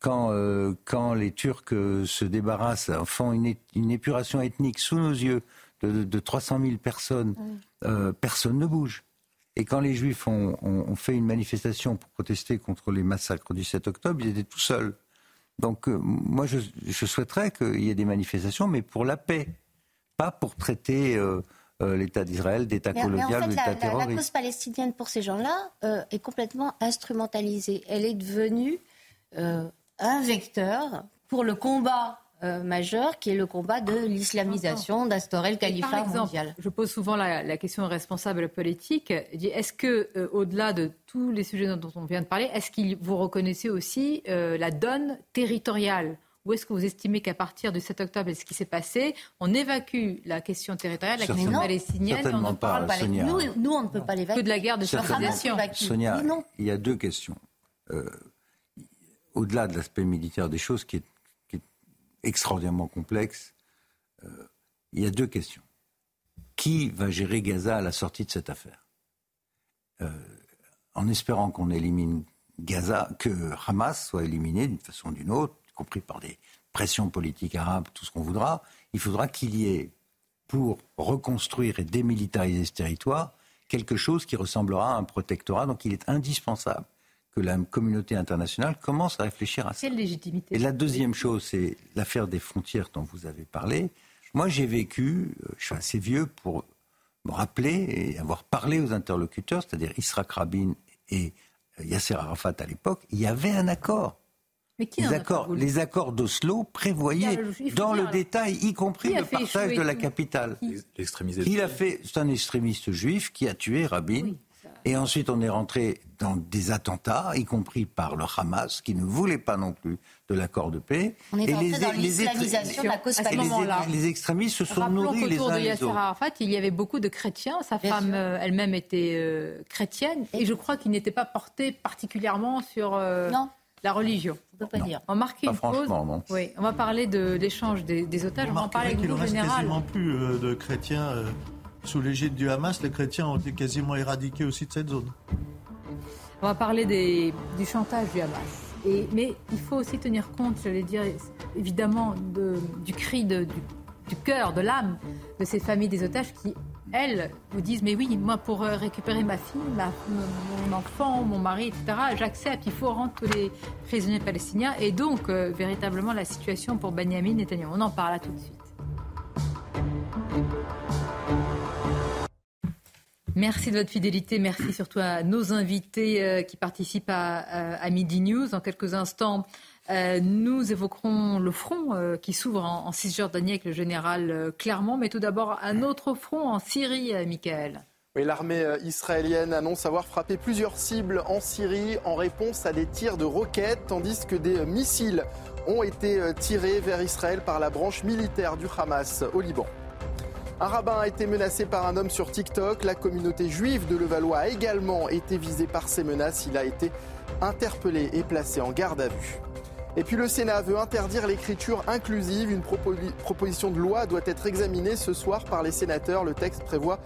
quand, euh, quand les Turcs euh, se débarrassent, font une, épuration ethnique sous nos yeux de, de 300 000 personnes, euh, personne ne bouge. Et quand les Juifs ont, ont, fait une manifestation pour protester contre les massacres du 7 octobre, ils étaient tout seuls. Donc moi, je, je souhaiterais qu'il y ait des manifestations, mais pour la paix, pas pour traiter l'État d'Israël d'État colonial ou d'État terroriste. La cause palestinienne pour ces gens-là est complètement instrumentalisée. Elle est devenue un vecteur pour le combat euh, majeur qui est le combat de l'islamisation, d'instaurer le califat mondial. Je pose souvent la, question aux responsables politiques. Est-ce que, euh, au-delà de tous les sujets dont on vient de parler, est-ce que vous reconnaissez aussi euh, la donne territoriale? Ou est-ce que vous estimez qu'à partir du 7 octobre et ce qui s'est passé, on évacue la question territoriale, la question palestinienne, on ne parle pas nous, nous, on ne peut pas l'évacuer. Que de la guerre de civilisation. Sonia, il y a deux questions au-delà de l'aspect militaire des choses, qui est, extraordinairement complexe, euh, il y a deux questions. Qui va gérer Gaza à la sortie de cette affaire euh, En espérant qu'on élimine Gaza, que Hamas soit éliminé d'une façon ou d'une autre, y compris par des pressions politiques arabes, tout ce qu'on voudra, il faudra qu'il y ait, pour reconstruire et démilitariser ce territoire, quelque chose qui ressemblera à un protectorat. Donc il est indispensable que la communauté internationale commence à réfléchir à ça. Quelle légitimité Et la deuxième chose, c'est l'affaire des frontières dont vous avez parlé. Moi, j'ai vécu, euh, je suis assez vieux pour me rappeler et avoir parlé aux interlocuteurs, c'est-à-dire Israq Rabin et euh, Yasser Arafat à l'époque, il y avait un accord. Mais qui les, accords, les accords d'Oslo prévoyaient dans le détail, y compris le partage de la capitale. L'extrémisme. Il a fait, c'est un extrémiste juif qui a tué Rabin Et ensuite, on est rentré dans des attentats, y compris par le Hamas, qui ne voulait pas non plus de l'accord de paix. On est et les, dans l'islamisation de la cause palestinienne. Les, extrémistes se sont Rappelons nourris les uns de Yasser. Arafat, il y avait beaucoup de chrétiens. Sa femme euh, elle-même était euh, chrétienne. Et, je crois qu'il n'était pas porté particulièrement sur euh, la religion. On peut pas dire. On va marquer Pas une pause. non. Oui, on va parler de l'échange des, des otages. On va en parler avec Il le ne reste général. quasiment plus euh, de chrétiens euh, sous l'égide du Hamas. Les chrétiens ont été quasiment éradiqués aussi de cette zone. On va parler du chantage du Hamas. Mais il faut aussi tenir compte, j'allais dire, évidemment, de, du cri du, cœur, de l'âme de ces familles des otages qui, elles, vous disent Mais oui, moi, pour euh, récupérer ma fille, mon enfant, mon mari, etc., j'accepte, il faut rendre tous les prisonniers palestiniens. Et donc, euh, véritablement, la situation pour Benjamin Netanyahu. On en parle là tout de suite. Merci de votre fidélité. Merci surtout à nos invités euh, qui participent à, Midi News. En quelques instants, euh, nous évoquerons le front euh, qui s'ouvre en, Cisjordanie avec le général Clermont. Mais tout d'abord, un autre front en Syrie, Michael. L'armée israélienne annonce avoir frappé plusieurs cibles en Syrie en réponse à des tirs de roquettes, tandis que des missiles ont été tirés vers Israël par la branche militaire du Hamas au Liban. Un rabbin a été menacé par un homme sur TikTok. La communauté juive de Levallois a également été visée par ces menaces. Il a été interpellé et placé en garde à vue. Et puis le Sénat veut interdire l'écriture inclusive. Une proposition de loi doit être examinée ce soir par les sénateurs. Le texte prévoit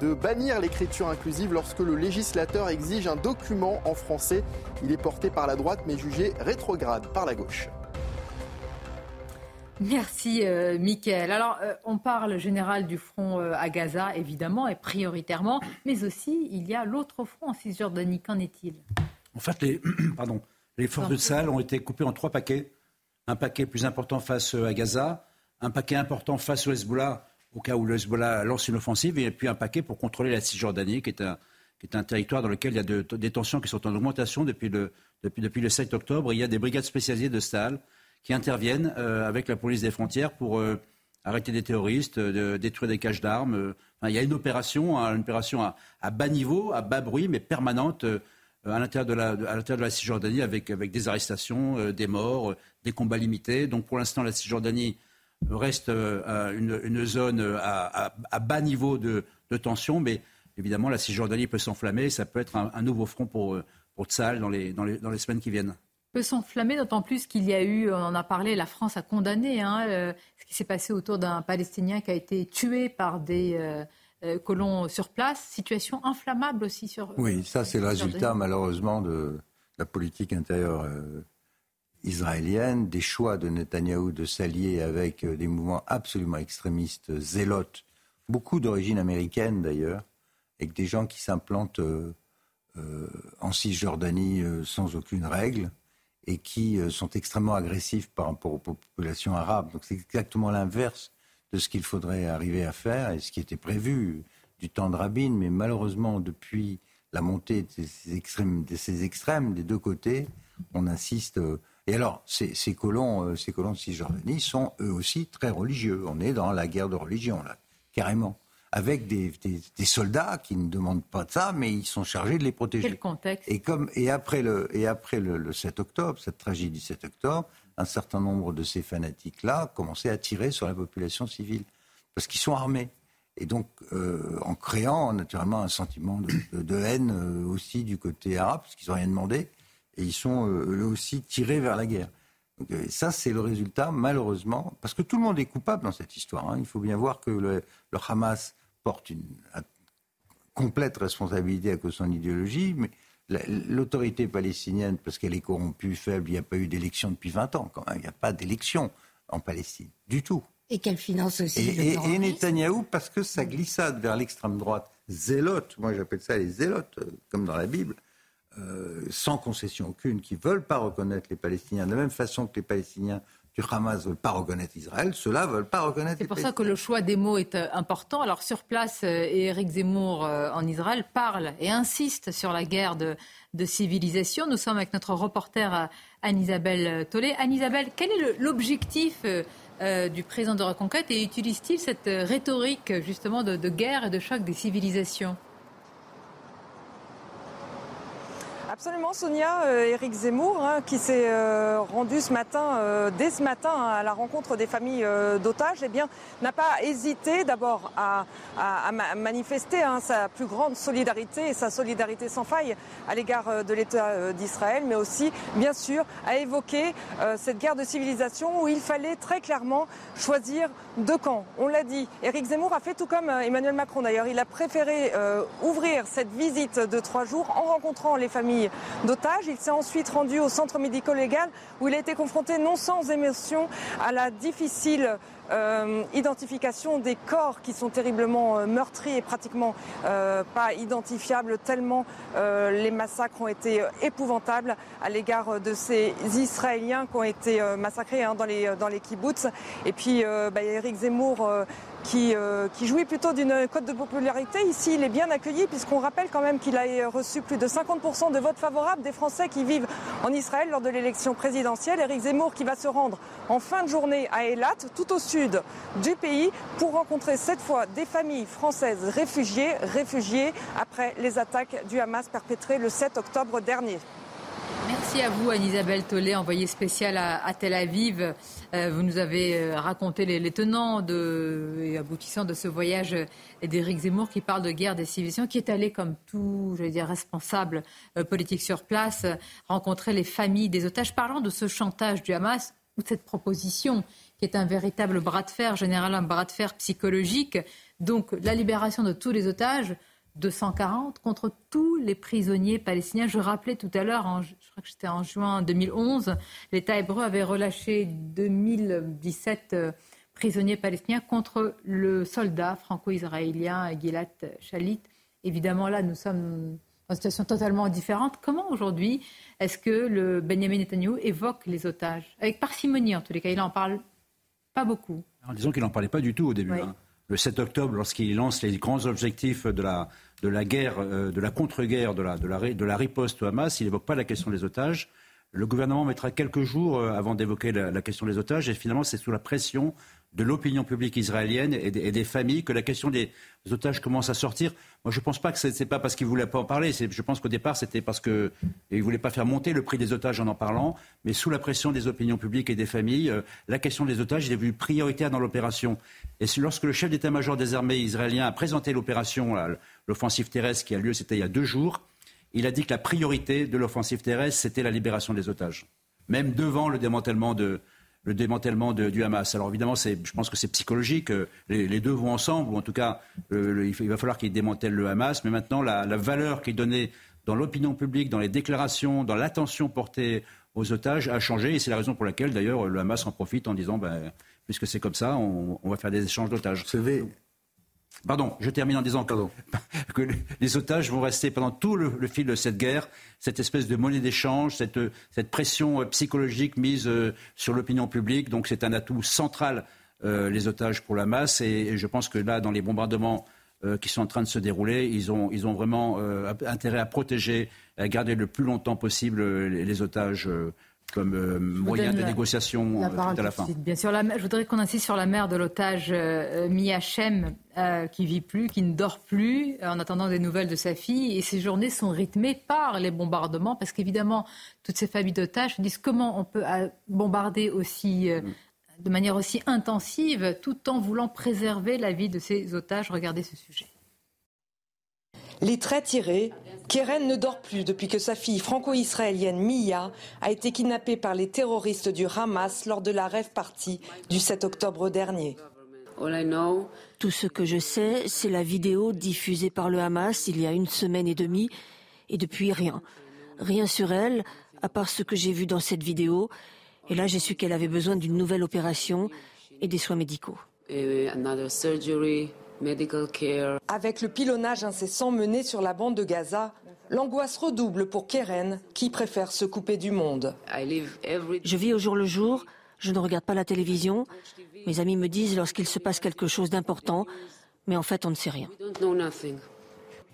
de bannir l'écriture inclusive lorsque le législateur exige un document en français. Il est porté par la droite mais jugé rétrograde par la gauche. Merci, euh, Mickaël. Alors, euh, on parle général du front euh, à Gaza, évidemment, et prioritairement, mais aussi, il y a l'autre front en Cisjordanie. Qu'en est-il? En fait, les, pardon, les forces de Sahel ont été coupées en trois paquets. Un paquet plus important face à Gaza, un paquet important face au Hezbollah, au cas où le Hezbollah lance une offensive, et puis un paquet pour contrôler la Cisjordanie, qui est un, qui est un territoire dans lequel il y a de, des tensions qui sont en augmentation depuis le, depuis, depuis le 7 octobre. Il y a des brigades spécialisées de Sahel qui interviennent euh, avec la police des frontières pour euh, arrêter des terroristes, euh, détruire des caches d'armes. Il y a une opération, hein, une opération à, bas niveau, à bas bruit, mais permanente à l'intérieur de la, Cisjordanie avec, des arrestations, des morts, des combats limités. Donc pour l'instant, la Cisjordanie reste une, zone à, bas niveau de, tension, mais évidemment, la Cisjordanie peut s'enflammer. Ça peut être un, nouveau front pour, pour les, dans les semaines qui viennent peut s'enflammer, d'autant plus qu'il y a eu, on en a parlé, la France a condamné hein, euh, ce qui s'est passé autour d'un Palestinien qui a été tué par des euh, euh, colons sur place. Situation inflammable aussi sur. Oui, ça c'est le résultat malheureusement de la politique intérieure israélienne, des choix de Netanyahou de s'allier avec des mouvements absolument extrémistes, zélotes, beaucoup d'origine américaine d'ailleurs, avec des gens qui s'implantent en Cisjordanie sans aucune règle et qui sont extrêmement agressifs par rapport aux populations arabes. Donc c'est exactement l'inverse de ce qu'il faudrait arriver à faire et ce qui était prévu du temps de Rabin. Mais malheureusement, depuis la montée de ces extrêmes, des deux côtés, on assiste. Et alors, ces, colons, ces colons de Cisjordanie sont eux aussi très religieux. On est dans la guerre de religion, là, carrément avec des, des, des, soldats qui ne demandent pas de ça, mais ils sont chargés de les protéger. Quel contexte Et, comme, et après, le, et après le, le 7 octobre, cette tragédie du 7 octobre, un certain nombre de ces fanatiques-là commençaient à tirer sur la population civile, parce qu'ils sont armés. Et donc, euh, en créant naturellement un sentiment de, de, de haine euh, aussi du côté arabe, parce qu'ils n'ont rien demandé, et ils sont euh, eux aussi tirés vers la guerre. Donc, ça, c'est le résultat, malheureusement, parce que tout le monde est coupable dans cette histoire. Hein. Il faut bien voir que le, le Hamas porte une complète responsabilité à cause de son idéologie, mais l'autorité palestinienne, parce qu'elle est corrompue, faible, il n'y a pas eu d'élection depuis 20 ans, quand même. Il n'y a pas d'élection en Palestine, du tout. Et qu'elle finance aussi. Et, et, et Netanyahou, parce que sa glissade vers l'extrême droite, zélote, moi j'appelle ça les zélotes, comme dans la Bible, euh, sans concession aucune, qui ne veulent pas reconnaître les Palestiniens, de la même façon que les Palestiniens du Hamas ne veulent pas reconnaître Israël, ceux-là ne veulent pas reconnaître C'est pour ça que le choix des mots est important. Alors sur place, Éric Zemmour en Israël parle et insiste sur la guerre de, de civilisation. Nous sommes avec notre reporter Anne-Isabelle Tollet. Anne-Isabelle, quel est l'objectif euh, du président de Reconquête et utilise-t-il cette rhétorique justement de, de guerre et de choc des civilisations? Absolument, Sonia. Euh, Éric Zemmour, hein, qui s'est euh, rendu ce matin, euh, dès ce matin, à la rencontre des familles d'otages, eh bien, n'a pas hésité d'abord à, manifester hein, sa plus grande solidarité et sa solidarité sans faille à l'égard de l'État d'Israël, mais aussi, bien sûr, à évoquer cette guerre de civilisation où il fallait très clairement choisir deux camps. On l'a dit. Éric Zemmour a fait tout comme Emmanuel Macron d'ailleurs. Il a préféré ouvrir cette visite de trois jours en rencontrant les familles d'otages. Il s'est ensuite rendu au centre médico-légal où il a été confronté non sans émotion à la difficile euh, identification des corps qui sont terriblement euh, meurtris et pratiquement euh, pas identifiables tellement les massacres ont été épouvantables à l'égard de ces Israéliens qui ont été massacrés hein, dans les dans les kibbutz. Et puis bah, Eric Zemmour qui, qui, jouit plutôt d'une cote de popularité. Ici, il est bien accueilli puisqu'on rappelle quand même qu'il a reçu plus de 50% de votes favorables des Français qui vivent en Israël lors de l'élection présidentielle. Eric Zemmour qui va se rendre en fin de journée à Eilat, tout au sud du pays pour rencontrer cette fois des familles françaises réfugiées, réfugiées après les attaques du Hamas perpétrées le 7 octobre dernier. Merci à vous, Anne-Isabelle Tollet, envoyée spéciale à, Tel Aviv. Euh, vous nous avez euh, raconté les, tenants et aboutissants de ce voyage d'Éric Zemmour qui parle de guerre des civilisations, qui est allé, comme tout, responsable euh, politique sur place, rencontrer les familles des otages. Parlant de ce chantage du Hamas ou de cette proposition qui est un véritable bras de fer, général un bras de fer psychologique. Donc la libération de tous les otages, 240 contre tous les prisonniers palestiniens. Je rappelais tout à l'heure, crois que c'était en juin 2011, l'État hébreu avait relâché 2017 euh, prisonniers palestiniens contre le soldat franco-israélien Gilad Shalit. Évidemment, là, nous sommes dans une situation totalement différente. Comment aujourd'hui est-ce que le Benjamin Netanyahu évoque les otages? Avec parcimonie, en tous les cas. Il en parle pas beaucoup. disons qu'il n'en parlait pas du tout au début. Hein. Le 7 octobre, lorsqu'il lance les grands objectifs de la, de la guerre, euh, de la contre-guerre, de la, riposte au Hamas, il n'évoque pas la question des otages. Le gouvernement mettra quelques jours euh, avant d'évoquer la, question des otages et finalement c'est sous la pression de l'opinion publique israélienne et des, familles que la question des otages commence à sortir. Moi, je ne pense pas que ce n'est pas parce qu'il ne voulait pas en parler. Je pense qu'au départ, c'était parce qu'il ne voulait pas faire monter le prix des otages en en parlant. Mais sous la pression des opinions publiques et des familles, euh, la question des otages est devenue prioritaire dans l'opération. Et lorsque le chef d'état-major des armées israéliens a présenté l'opération, l'offensive terrestre qui a lieu, c'était il y a deux jours, il a dit que la priorité de l'offensive terrestre, c'était la libération des otages. Même devant le démantèlement de, le démantèlement du Hamas. Alors évidemment, je pense que c'est psychologique. Euh, les, deux vont ensemble, ou en tout cas, il, va falloir qu'ils démantèlent le Hamas. Mais maintenant, la, valeur qui est donnée dans l'opinion publique, dans les déclarations, dans l'attention portée aux otages a changé. Et c'est la raison pour laquelle, d'ailleurs, le Hamas en profite en disant, ben, puisque c'est comme ça, on, va faire des échanges d'otages. Pardon, je termine en disant que, les otages vont rester pendant tout le, fil de cette guerre, cette espèce de monnaie d'échange, cette, pression euh, psychologique mise euh, sur l'opinion publique. Donc c'est un atout central, euh, les otages pour la masse. Et, je pense que là, dans les bombardements qui sont en train de se dérouler, ils ont, vraiment intérêt à protéger, à garder le plus longtemps possible les otages comme euh, moyen de négociation euh, à la fin. Bien sûr, je voudrais qu'on insiste sur la mère de l'otage euh, Mia Shem, qui vit plus, qui ne dort plus, en attendant des nouvelles de sa fille. Et ces journées sont rythmées par les bombardements, parce qu'évidemment, toutes ces familles d'otages se disent comment on peut bombarder aussi. Mm. de manière aussi intensive, tout en voulant préserver la vie de ces otages. Regardez ce sujet. Les traits tirés, Keren ne dort plus depuis que sa fille franco-israélienne Mia a été kidnappée par les terroristes du Hamas lors de la rêve partie du 7 octobre dernier. Tout ce que je sais, c'est la vidéo diffusée par le Hamas il y a une semaine et demie, et depuis rien. Rien sur elle, à part ce que j'ai vu dans cette vidéo. Et là, j'ai su qu'elle avait besoin d'une nouvelle opération et des soins médicaux. Avec le pilonnage incessant mené sur la bande de Gaza, l'angoisse redouble pour Keren, qui préfère se couper du monde. Je vis au jour le jour, je ne regarde pas la télévision. Mes amis me disent lorsqu'il se passe quelque chose d'important, mais en fait on ne sait rien.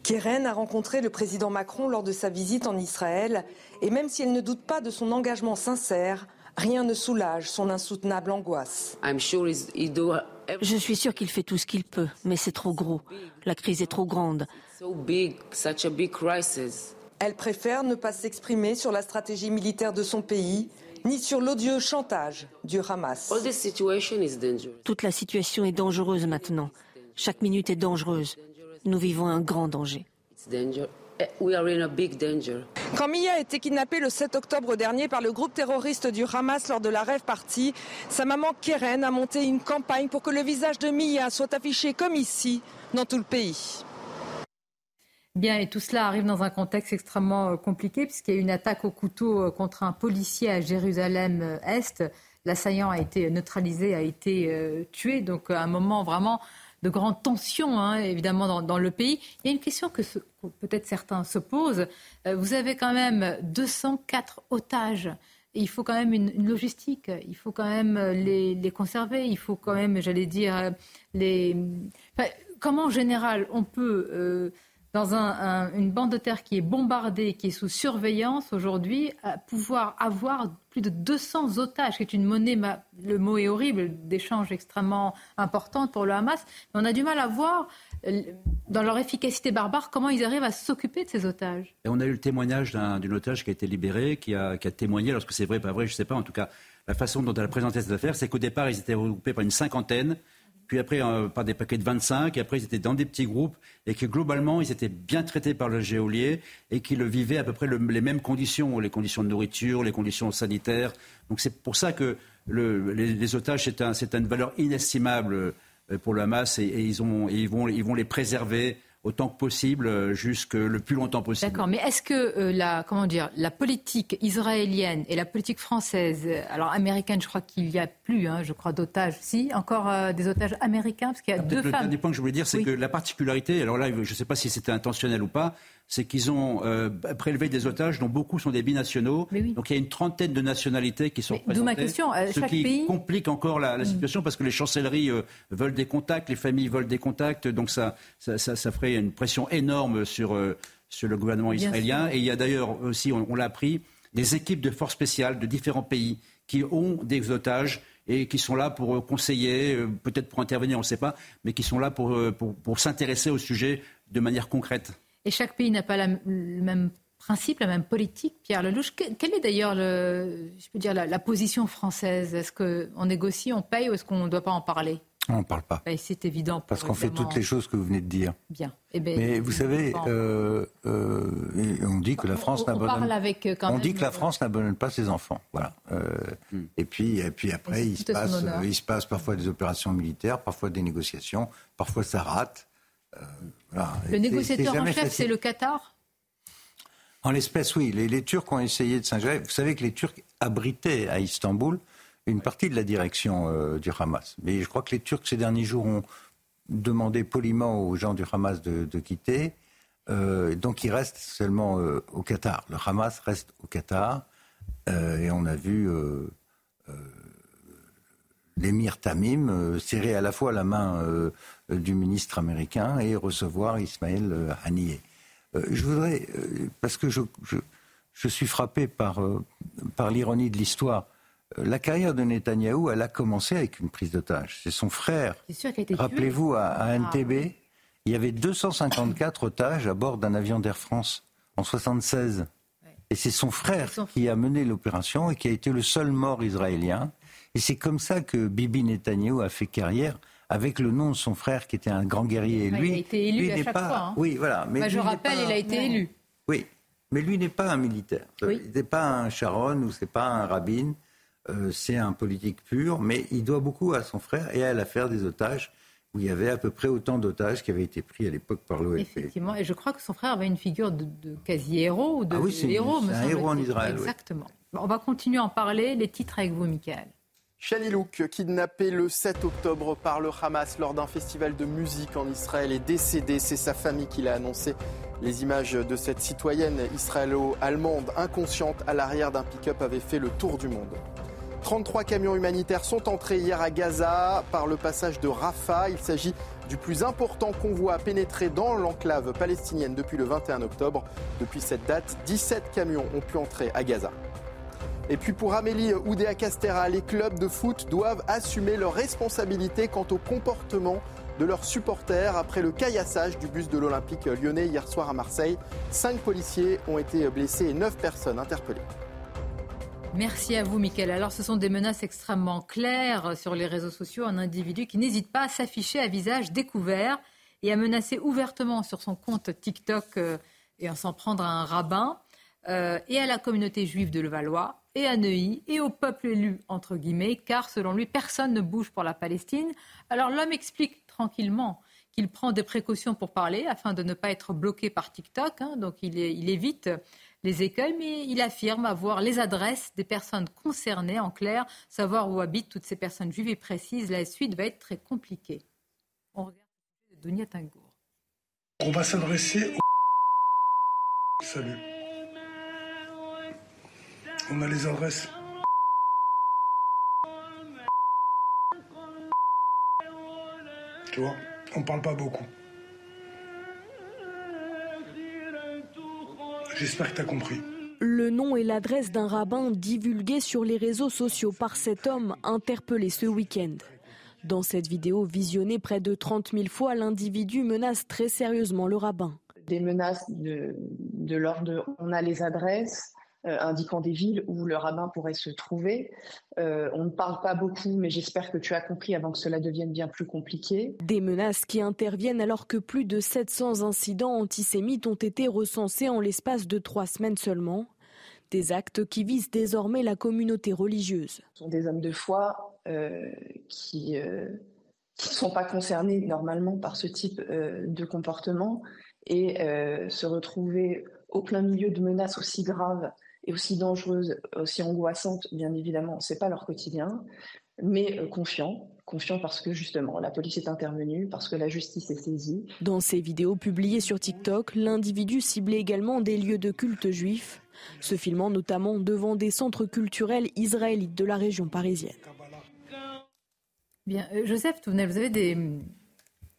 Keren a rencontré le président Macron lors de sa visite en Israël, et même si elle ne doute pas de son engagement sincère, rien ne soulage son insoutenable angoisse. Je suis sûr qu'il fait tout ce qu'il peut, mais c'est trop gros. La crise est trop grande. Elle préfère ne pas s'exprimer sur la stratégie militaire de son pays ni sur l'odieux chantage du Hamas. Toute la situation est dangereuse maintenant. Chaque minute est dangereuse. Nous vivons un grand danger. Quand Mia a été kidnappée le 7 octobre dernier par le groupe terroriste du Hamas lors de la rêve partie, sa maman Keren a monté une campagne pour que le visage de Mia soit affiché comme ici dans tout le pays. Bien, et tout cela arrive dans un contexte extrêmement euh, compliqué, puisqu'il y a eu une attaque au couteau euh, contre un policier à Jérusalem-Est. L'assaillant a été neutralisé, a été tué. Donc, à un moment vraiment de grande tension, hein, évidemment, dans, le pays. Il y a une question que, peut-être certains se posent. Euh, vous avez quand même 204 otages. il faut quand même une, logistique, il faut quand même les, conserver, il faut quand même, j'allais dire, les... comment en général on peut... Euh, dans une bande de terre qui est bombardée, qui est sous surveillance aujourd'hui, pouvoir avoir plus de 200 otages, qui est une monnaie, le mot est horrible, d'échange extrêmement importante pour le Hamas. Mais on a du mal à voir, euh, dans leur efficacité barbare, comment ils arrivent à s'occuper de ces otages. Et on a eu le témoignage d'une otage qui a été libérée, qui a, qui a témoigné, lorsque c'est vrai, pas vrai, je ne sais pas, en tout cas, la façon dont elle a présenté cette affaire, c'est qu'au départ, ils étaient regroupés par une cinquantaine puis après euh, par des paquets de 25, et après ils étaient dans des petits groupes, et que globalement ils étaient bien traités par le géolier, et qu'ils vivaient à peu près les mêmes conditions, les conditions de nourriture, les conditions sanitaires. Donc c'est pour ça que les, otages, c'est un, une valeur inestimable euh, pour le Hamas, et, ils vont les préserver autant que possible, euh, jusque le plus longtemps possible. D'accord, mais est-ce que euh, la, comment dire, la politique israélienne et la politique française, euh, alors américaine, je crois qu'il n'y a plus, hein, je crois, d'otages, si, encore des otages américains, parce qu'il y a ah, deux femmes. Le dernier point que je voulais dire, c'est que la particularité, alors là, je ne sais pas si c'était intentionnel ou pas, c'est qu'ils ont euh, prélevé des otages dont beaucoup sont des binationaux. Donc il y a une trentaine de nationalités qui sont présentes. D'où ma question. Euh, ce qui complique encore la, mm. situation parce que les chancelleries euh, veulent des contacts, les familles veulent des contacts. Donc ça, ça, ça, ferait une pression énorme sur, sur le gouvernement israélien. Et il y a d'ailleurs aussi, on, l'a appris, des équipes de forces spéciales de différents pays qui ont des otages et qui sont là pour conseiller, peut-être pour intervenir, on ne sait pas, mais qui sont là pour, pour, pour s'intéresser au sujet de manière concrète. Et chaque pays n'a pas le même principe, la même politique. Pierre Lelouch, quelle est d'ailleurs je peux dire, la, position française? Est-ce qu'on négocie, on paye ou est-ce qu'on ne doit pas en parler? On n'en parle pas. Ben, c'est évident. Parce qu'on fait toutes les choses que vous venez de dire. Bien. Eh ben, Mais vous savez, euh, euh, on dit que la France n'abandonne. Euh, on dit que la France n'abandonne pas ses enfants. Voilà. Hmm. Et puis, et puis après, il se passe, il se passe parfois des opérations militaires, parfois des négociations, parfois ça rate. Le négociateur en chef, c'est le Qatar? En l'espèce, oui. Les, Turcs ont essayé de s'ingérer. Vous savez que les Turcs abritaient à Istanbul une partie de la direction euh, du Hamas. Mais je crois que les Turcs, ces derniers jours, ont demandé poliment aux gens du Hamas de, quitter. Euh, donc ils restent seulement euh, au Qatar. Le Hamas reste au Qatar. et on a vu l'émir Tamim serrer à la fois la main euh, du ministre américain et recevoir Ismaël euh, Haniyeh. Euh, je voudrais, parce que je, je, suis frappé par, par l'ironie de l'histoire, la carrière de Netanyahou, elle a commencé avec une prise d'otage. C'est son frère. Rappelez-vous, à, à, NTB, ah. il y avait 254 otages à bord d'un avion d'Air France en 76. Et c'est son frère qui a mené l'opération et qui a été le seul mort israélien. Et c'est comme ça que Bibi Netanyahou a fait carrière avec le nom de son frère qui était un grand guerrier. Lui, il a été élu à chaque pas... fois. Hein. Oui, voilà. Mais je rappelle, il a été élu. Oui, mais lui n'est pas un militaire. Il n'est pas un Sharon ou c'est pas un Rabin. Euh, c'est un politique pur, mais il doit beaucoup à son frère et à l'affaire des otages où il y avait à peu près autant d'otages qui avaient été pris à l'époque par l'OLP. Effectivement, et je crois que son frère avait une figure de, quasi-héros ou de, ah oui. C'est un héros en Israël. Exactement. On va continuer à en parler. Les titres avec vous, Michael. Chalilouk, kidnappé le 7 octobre par le Hamas lors d'un festival de musique en Israël, est décédé. C'est sa famille qui l'a annoncé. Les images de cette citoyenne israélo-allemande inconsciente à l'arrière d'un pick-up avaient fait le tour du monde. 33 camions humanitaires sont entrés hier à Gaza par le passage de Rafah. Il s'agit du plus important convoi à pénétrer dans l'enclave palestinienne depuis le 21 octobre. Depuis cette date, 17 camions ont pu entrer à Gaza. Et puis pour Amélie Oudéa Castera, les clubs de foot doivent assumer leurs responsabilités quant au comportement de leurs supporters après le caillassage du bus de l'Olympique lyonnais hier soir à Marseille. Cinq policiers ont été blessés et neuf personnes interpellées. Merci à vous, Mickaël. Alors, ce sont des menaces extrêmement claires sur les réseaux sociaux. Un individu qui n'hésite pas à s'afficher à visage découvert et à menacer ouvertement sur son compte TikTok euh, et à s'en prendre à un rabbin euh, et à la communauté juive de Levallois et à Neuilly et au peuple élu, entre guillemets, car selon lui, personne ne bouge pour la Palestine. Alors l'homme explique tranquillement qu'il prend des précautions pour parler afin de ne pas être bloqué par TikTok. Hein. donc il, évite les écueils, mais il affirme avoir les adresses des personnes concernées, en clair, savoir où habitent toutes ces personnes juives et précise. La suite va être très compliquée. On regarde Dunia Tangour. On va s'adresser au... Salut. On a les adresses. Tu vois, on parle pas beaucoup. J'espère que tu as compris. Le nom et l'adresse d'un rabbin divulgués sur les réseaux sociaux par cet homme interpellé ce week-end. Dans cette vidéo visionnée près de 30 000 fois, l'individu menace très sérieusement le rabbin. Des menaces de, de l'ordre de on a les adresses, indiquant des villes où le rabbin pourrait se trouver. Euh, on ne parle pas beaucoup, mais j'espère que tu as compris avant que cela devienne bien plus compliqué. Des menaces qui interviennent alors que plus de 700 incidents antisémites ont été recensés en l'espace de trois semaines seulement. Des actes qui visent désormais la communauté religieuse. Ce sont des hommes de foi euh, qui ne sont pas concernés normalement par ce type de comportement et se retrouver au plein milieu de menaces aussi graves et aussi dangereuses, aussi angoissantes, bien évidemment, c'est pas leur quotidien, mais euh, confiant, confiant parce que justement la police est intervenue, parce que la justice est saisie. Dans ces vidéos publiées sur TikTok, l'individu ciblait également des lieux de culte juifs, se filmant notamment devant des centres culturels israélites de la région parisienne. Bien, euh, Joseph vous avez des,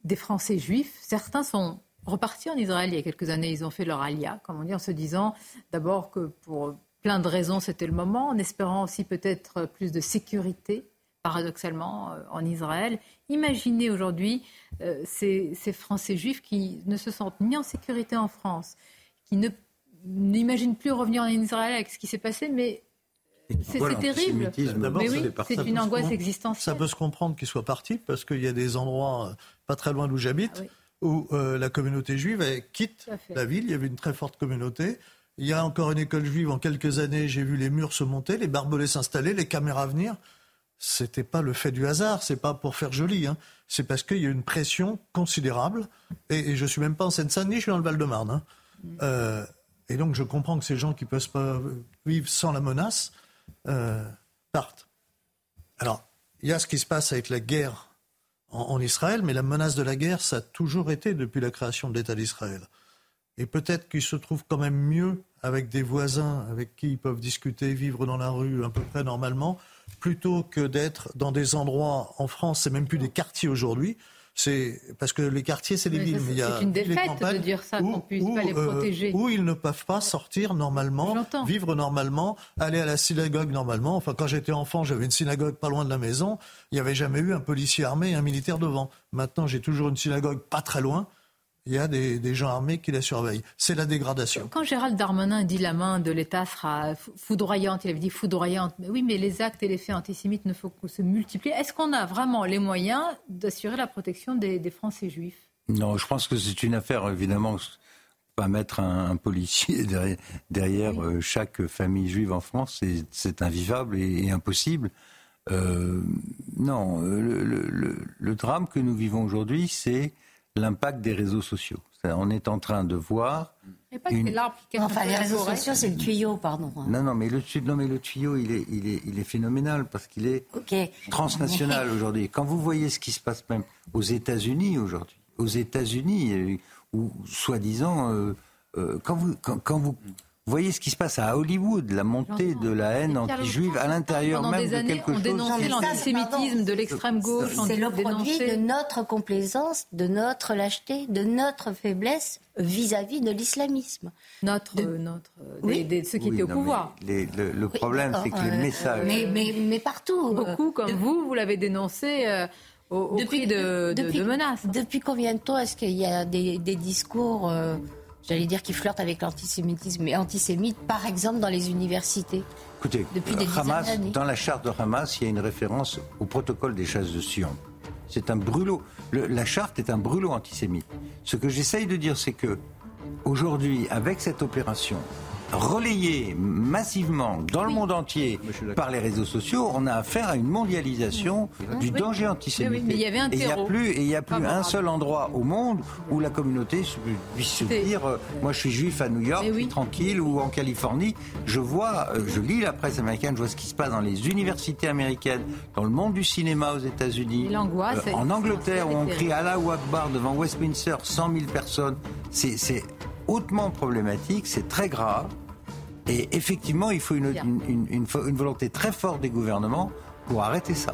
des Français juifs. Certains sont repartis en Israël il y a quelques années. Ils ont fait leur alia, comme on dit, en se disant d'abord que pour plein de raisons c'était le moment, en espérant aussi peut-être plus de sécurité, paradoxalement, euh, en Israël. Imaginez aujourd'hui euh, ces, Français juifs qui ne se sentent ni en sécurité en France, qui ne n'imaginent plus revenir en Israël avec ce qui s'est passé, mais c'est terrible. Mais oui, c'est une angoisse existentielle. Ça peut se comprendre qu'ils soient partis parce qu'il y a des endroits euh, pas très loin d'où j'habite. Ah où euh, la communauté juive quitte la ville. Il y avait une très forte communauté. Il y a encore une école juive. En quelques années, j'ai vu les murs se monter, les barbelés s'installer, les caméras venir. C'était pas le fait du hasard. C'est pas pour faire joli. Hein. C'est parce qu'il y a une pression considérable. Et, et je suis même pas en Seine-Saint-Denis, je suis dans le Val-de-Marne. Hein. Mm. Euh, et donc, je comprends que ces gens qui peuvent pas vivre sans la menace euh, partent. Alors, il y a ce qui se passe avec la guerre en, Israël, mais la menace de la guerre, ça a toujours été depuis la création de l'État d'Israël. Et peut-être qu'ils se trouvent quand même mieux avec des voisins avec qui ils peuvent discuter, vivre dans la rue à peu près normalement, plutôt que d'être dans des endroits en France, c'est même plus des quartiers aujourd'hui, c'est parce que les quartiers, c'est les villes. C'est une défaite de dire ça qu'on puisse pas les euh, protéger. où ils ne peuvent pas sortir normalement, vivre normalement, aller à la synagogue normalement. Enfin, quand j'étais enfant, j'avais une synagogue pas loin de la maison. Il n'y avait jamais eu un policier armé et un militaire devant. Maintenant, j'ai toujours une synagogue pas très loin il y a des, gens armés qui la surveillent. C'est la dégradation. Quand Gérald Darmanin dit la main de l'État sera foudroyante, il avait dit foudroyante. Mais oui, mais les actes et les faits antisémites ne faut que se multiplier. Est-ce qu'on a vraiment les moyens d'assurer la protection des, Français juifs? Non, je pense que c'est une affaire, évidemment, pas mettre un, policier derrière, euh, chaque famille juive en France, c'est invivable et, impossible. Euh, non, le, drame que nous vivons aujourd'hui, c'est l'impact des réseaux sociaux. On est en train de voir. Pas une... enfin, les réseaux sociaux, c'est le tuyau, pardon. Hein. Non, non, mais le, non, mais le tuyau, il est, il est, il est phénoménal parce qu'il est transnational aujourd'hui. Quand vous voyez ce qui se passe même aux États-Unis aujourd'hui, aux États-Unis, où soi-disant, euh, euh, quand vous, quand vous vous voyez ce qui se passe à Hollywood, la montée de la haine anti-juive à l'intérieur même de quelque chose. On dénonçait l'antisémitisme de l'extrême gauche. C'est le produit de notre complaisance, de notre lâcheté, de notre faiblesse vis-à-vis de l'islamisme. Notre, notre, des, ceux qui étaient au pouvoir. le, problème, c'est que les euh, messages. Mais, mais, mais, partout. Beaucoup comme vous, vous l'avez dénoncé. Euh, au, depuis, de, menaces. Depuis combien de temps est-ce qu'il y a des, discours, euh, j'allais dire, qui flirtent avec l'antisémitisme, mais antisémites, par exemple, dans les universités Écoutez, depuis des Hamas, dans la charte de Hamas, il y a une référence au protocole des chasses de Sion. C'est un brûlot. la charte est un brûlot antisémite. Ce que j'essaye de dire, c'est que aujourd'hui, avec cette opération, relayé massivement dans le monde entier par les réseaux sociaux, on a affaire à une mondialisation du danger antisémite. il y avait un et il n'y a plus, et il y a plus un seul endroit au monde où la communauté puisse se dire euh, moi je suis juif à New York, je suis tranquille, ou en Californie. Je vois, euh, je lis la presse américaine, je vois ce qui se passe dans les universités américaines, dans le monde du cinéma aux États-Unis. L'angoisse. Euh, en Angleterre, où on crie Allah Akbar devant Westminster, 100 000 personnes. C'est hautement problématique, c'est très grave. Et effectivement, il faut une, une, volonté très forte des gouvernements pour arrêter ça.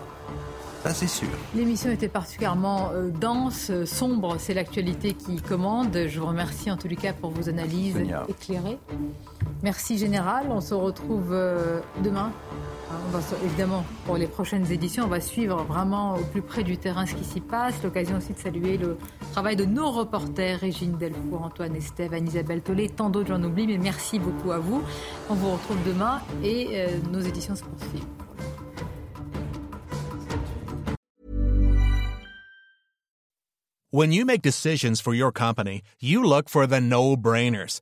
Ça, c'est sûr. L'émission était particulièrement euh, dense, euh, sombre. C'est l'actualité qui commande. Je vous remercie en tous les cas pour vos analyses éclairées. Merci Général. On se retrouve euh, demain on va, évidemment, pour les prochaines éditions, on va suivre vraiment au plus près du terrain ce qui s'y passe. L'occasion aussi de saluer le travail de nos reporters, Régine Delfour, Antoine Estève, Anne-Isabelle Tollet, tant d'autres, j'en oublie, mais merci beaucoup à vous. On vous retrouve demain et euh, nos éditions se poursuivent. When you make decisions for your company, you look for the no-brainers.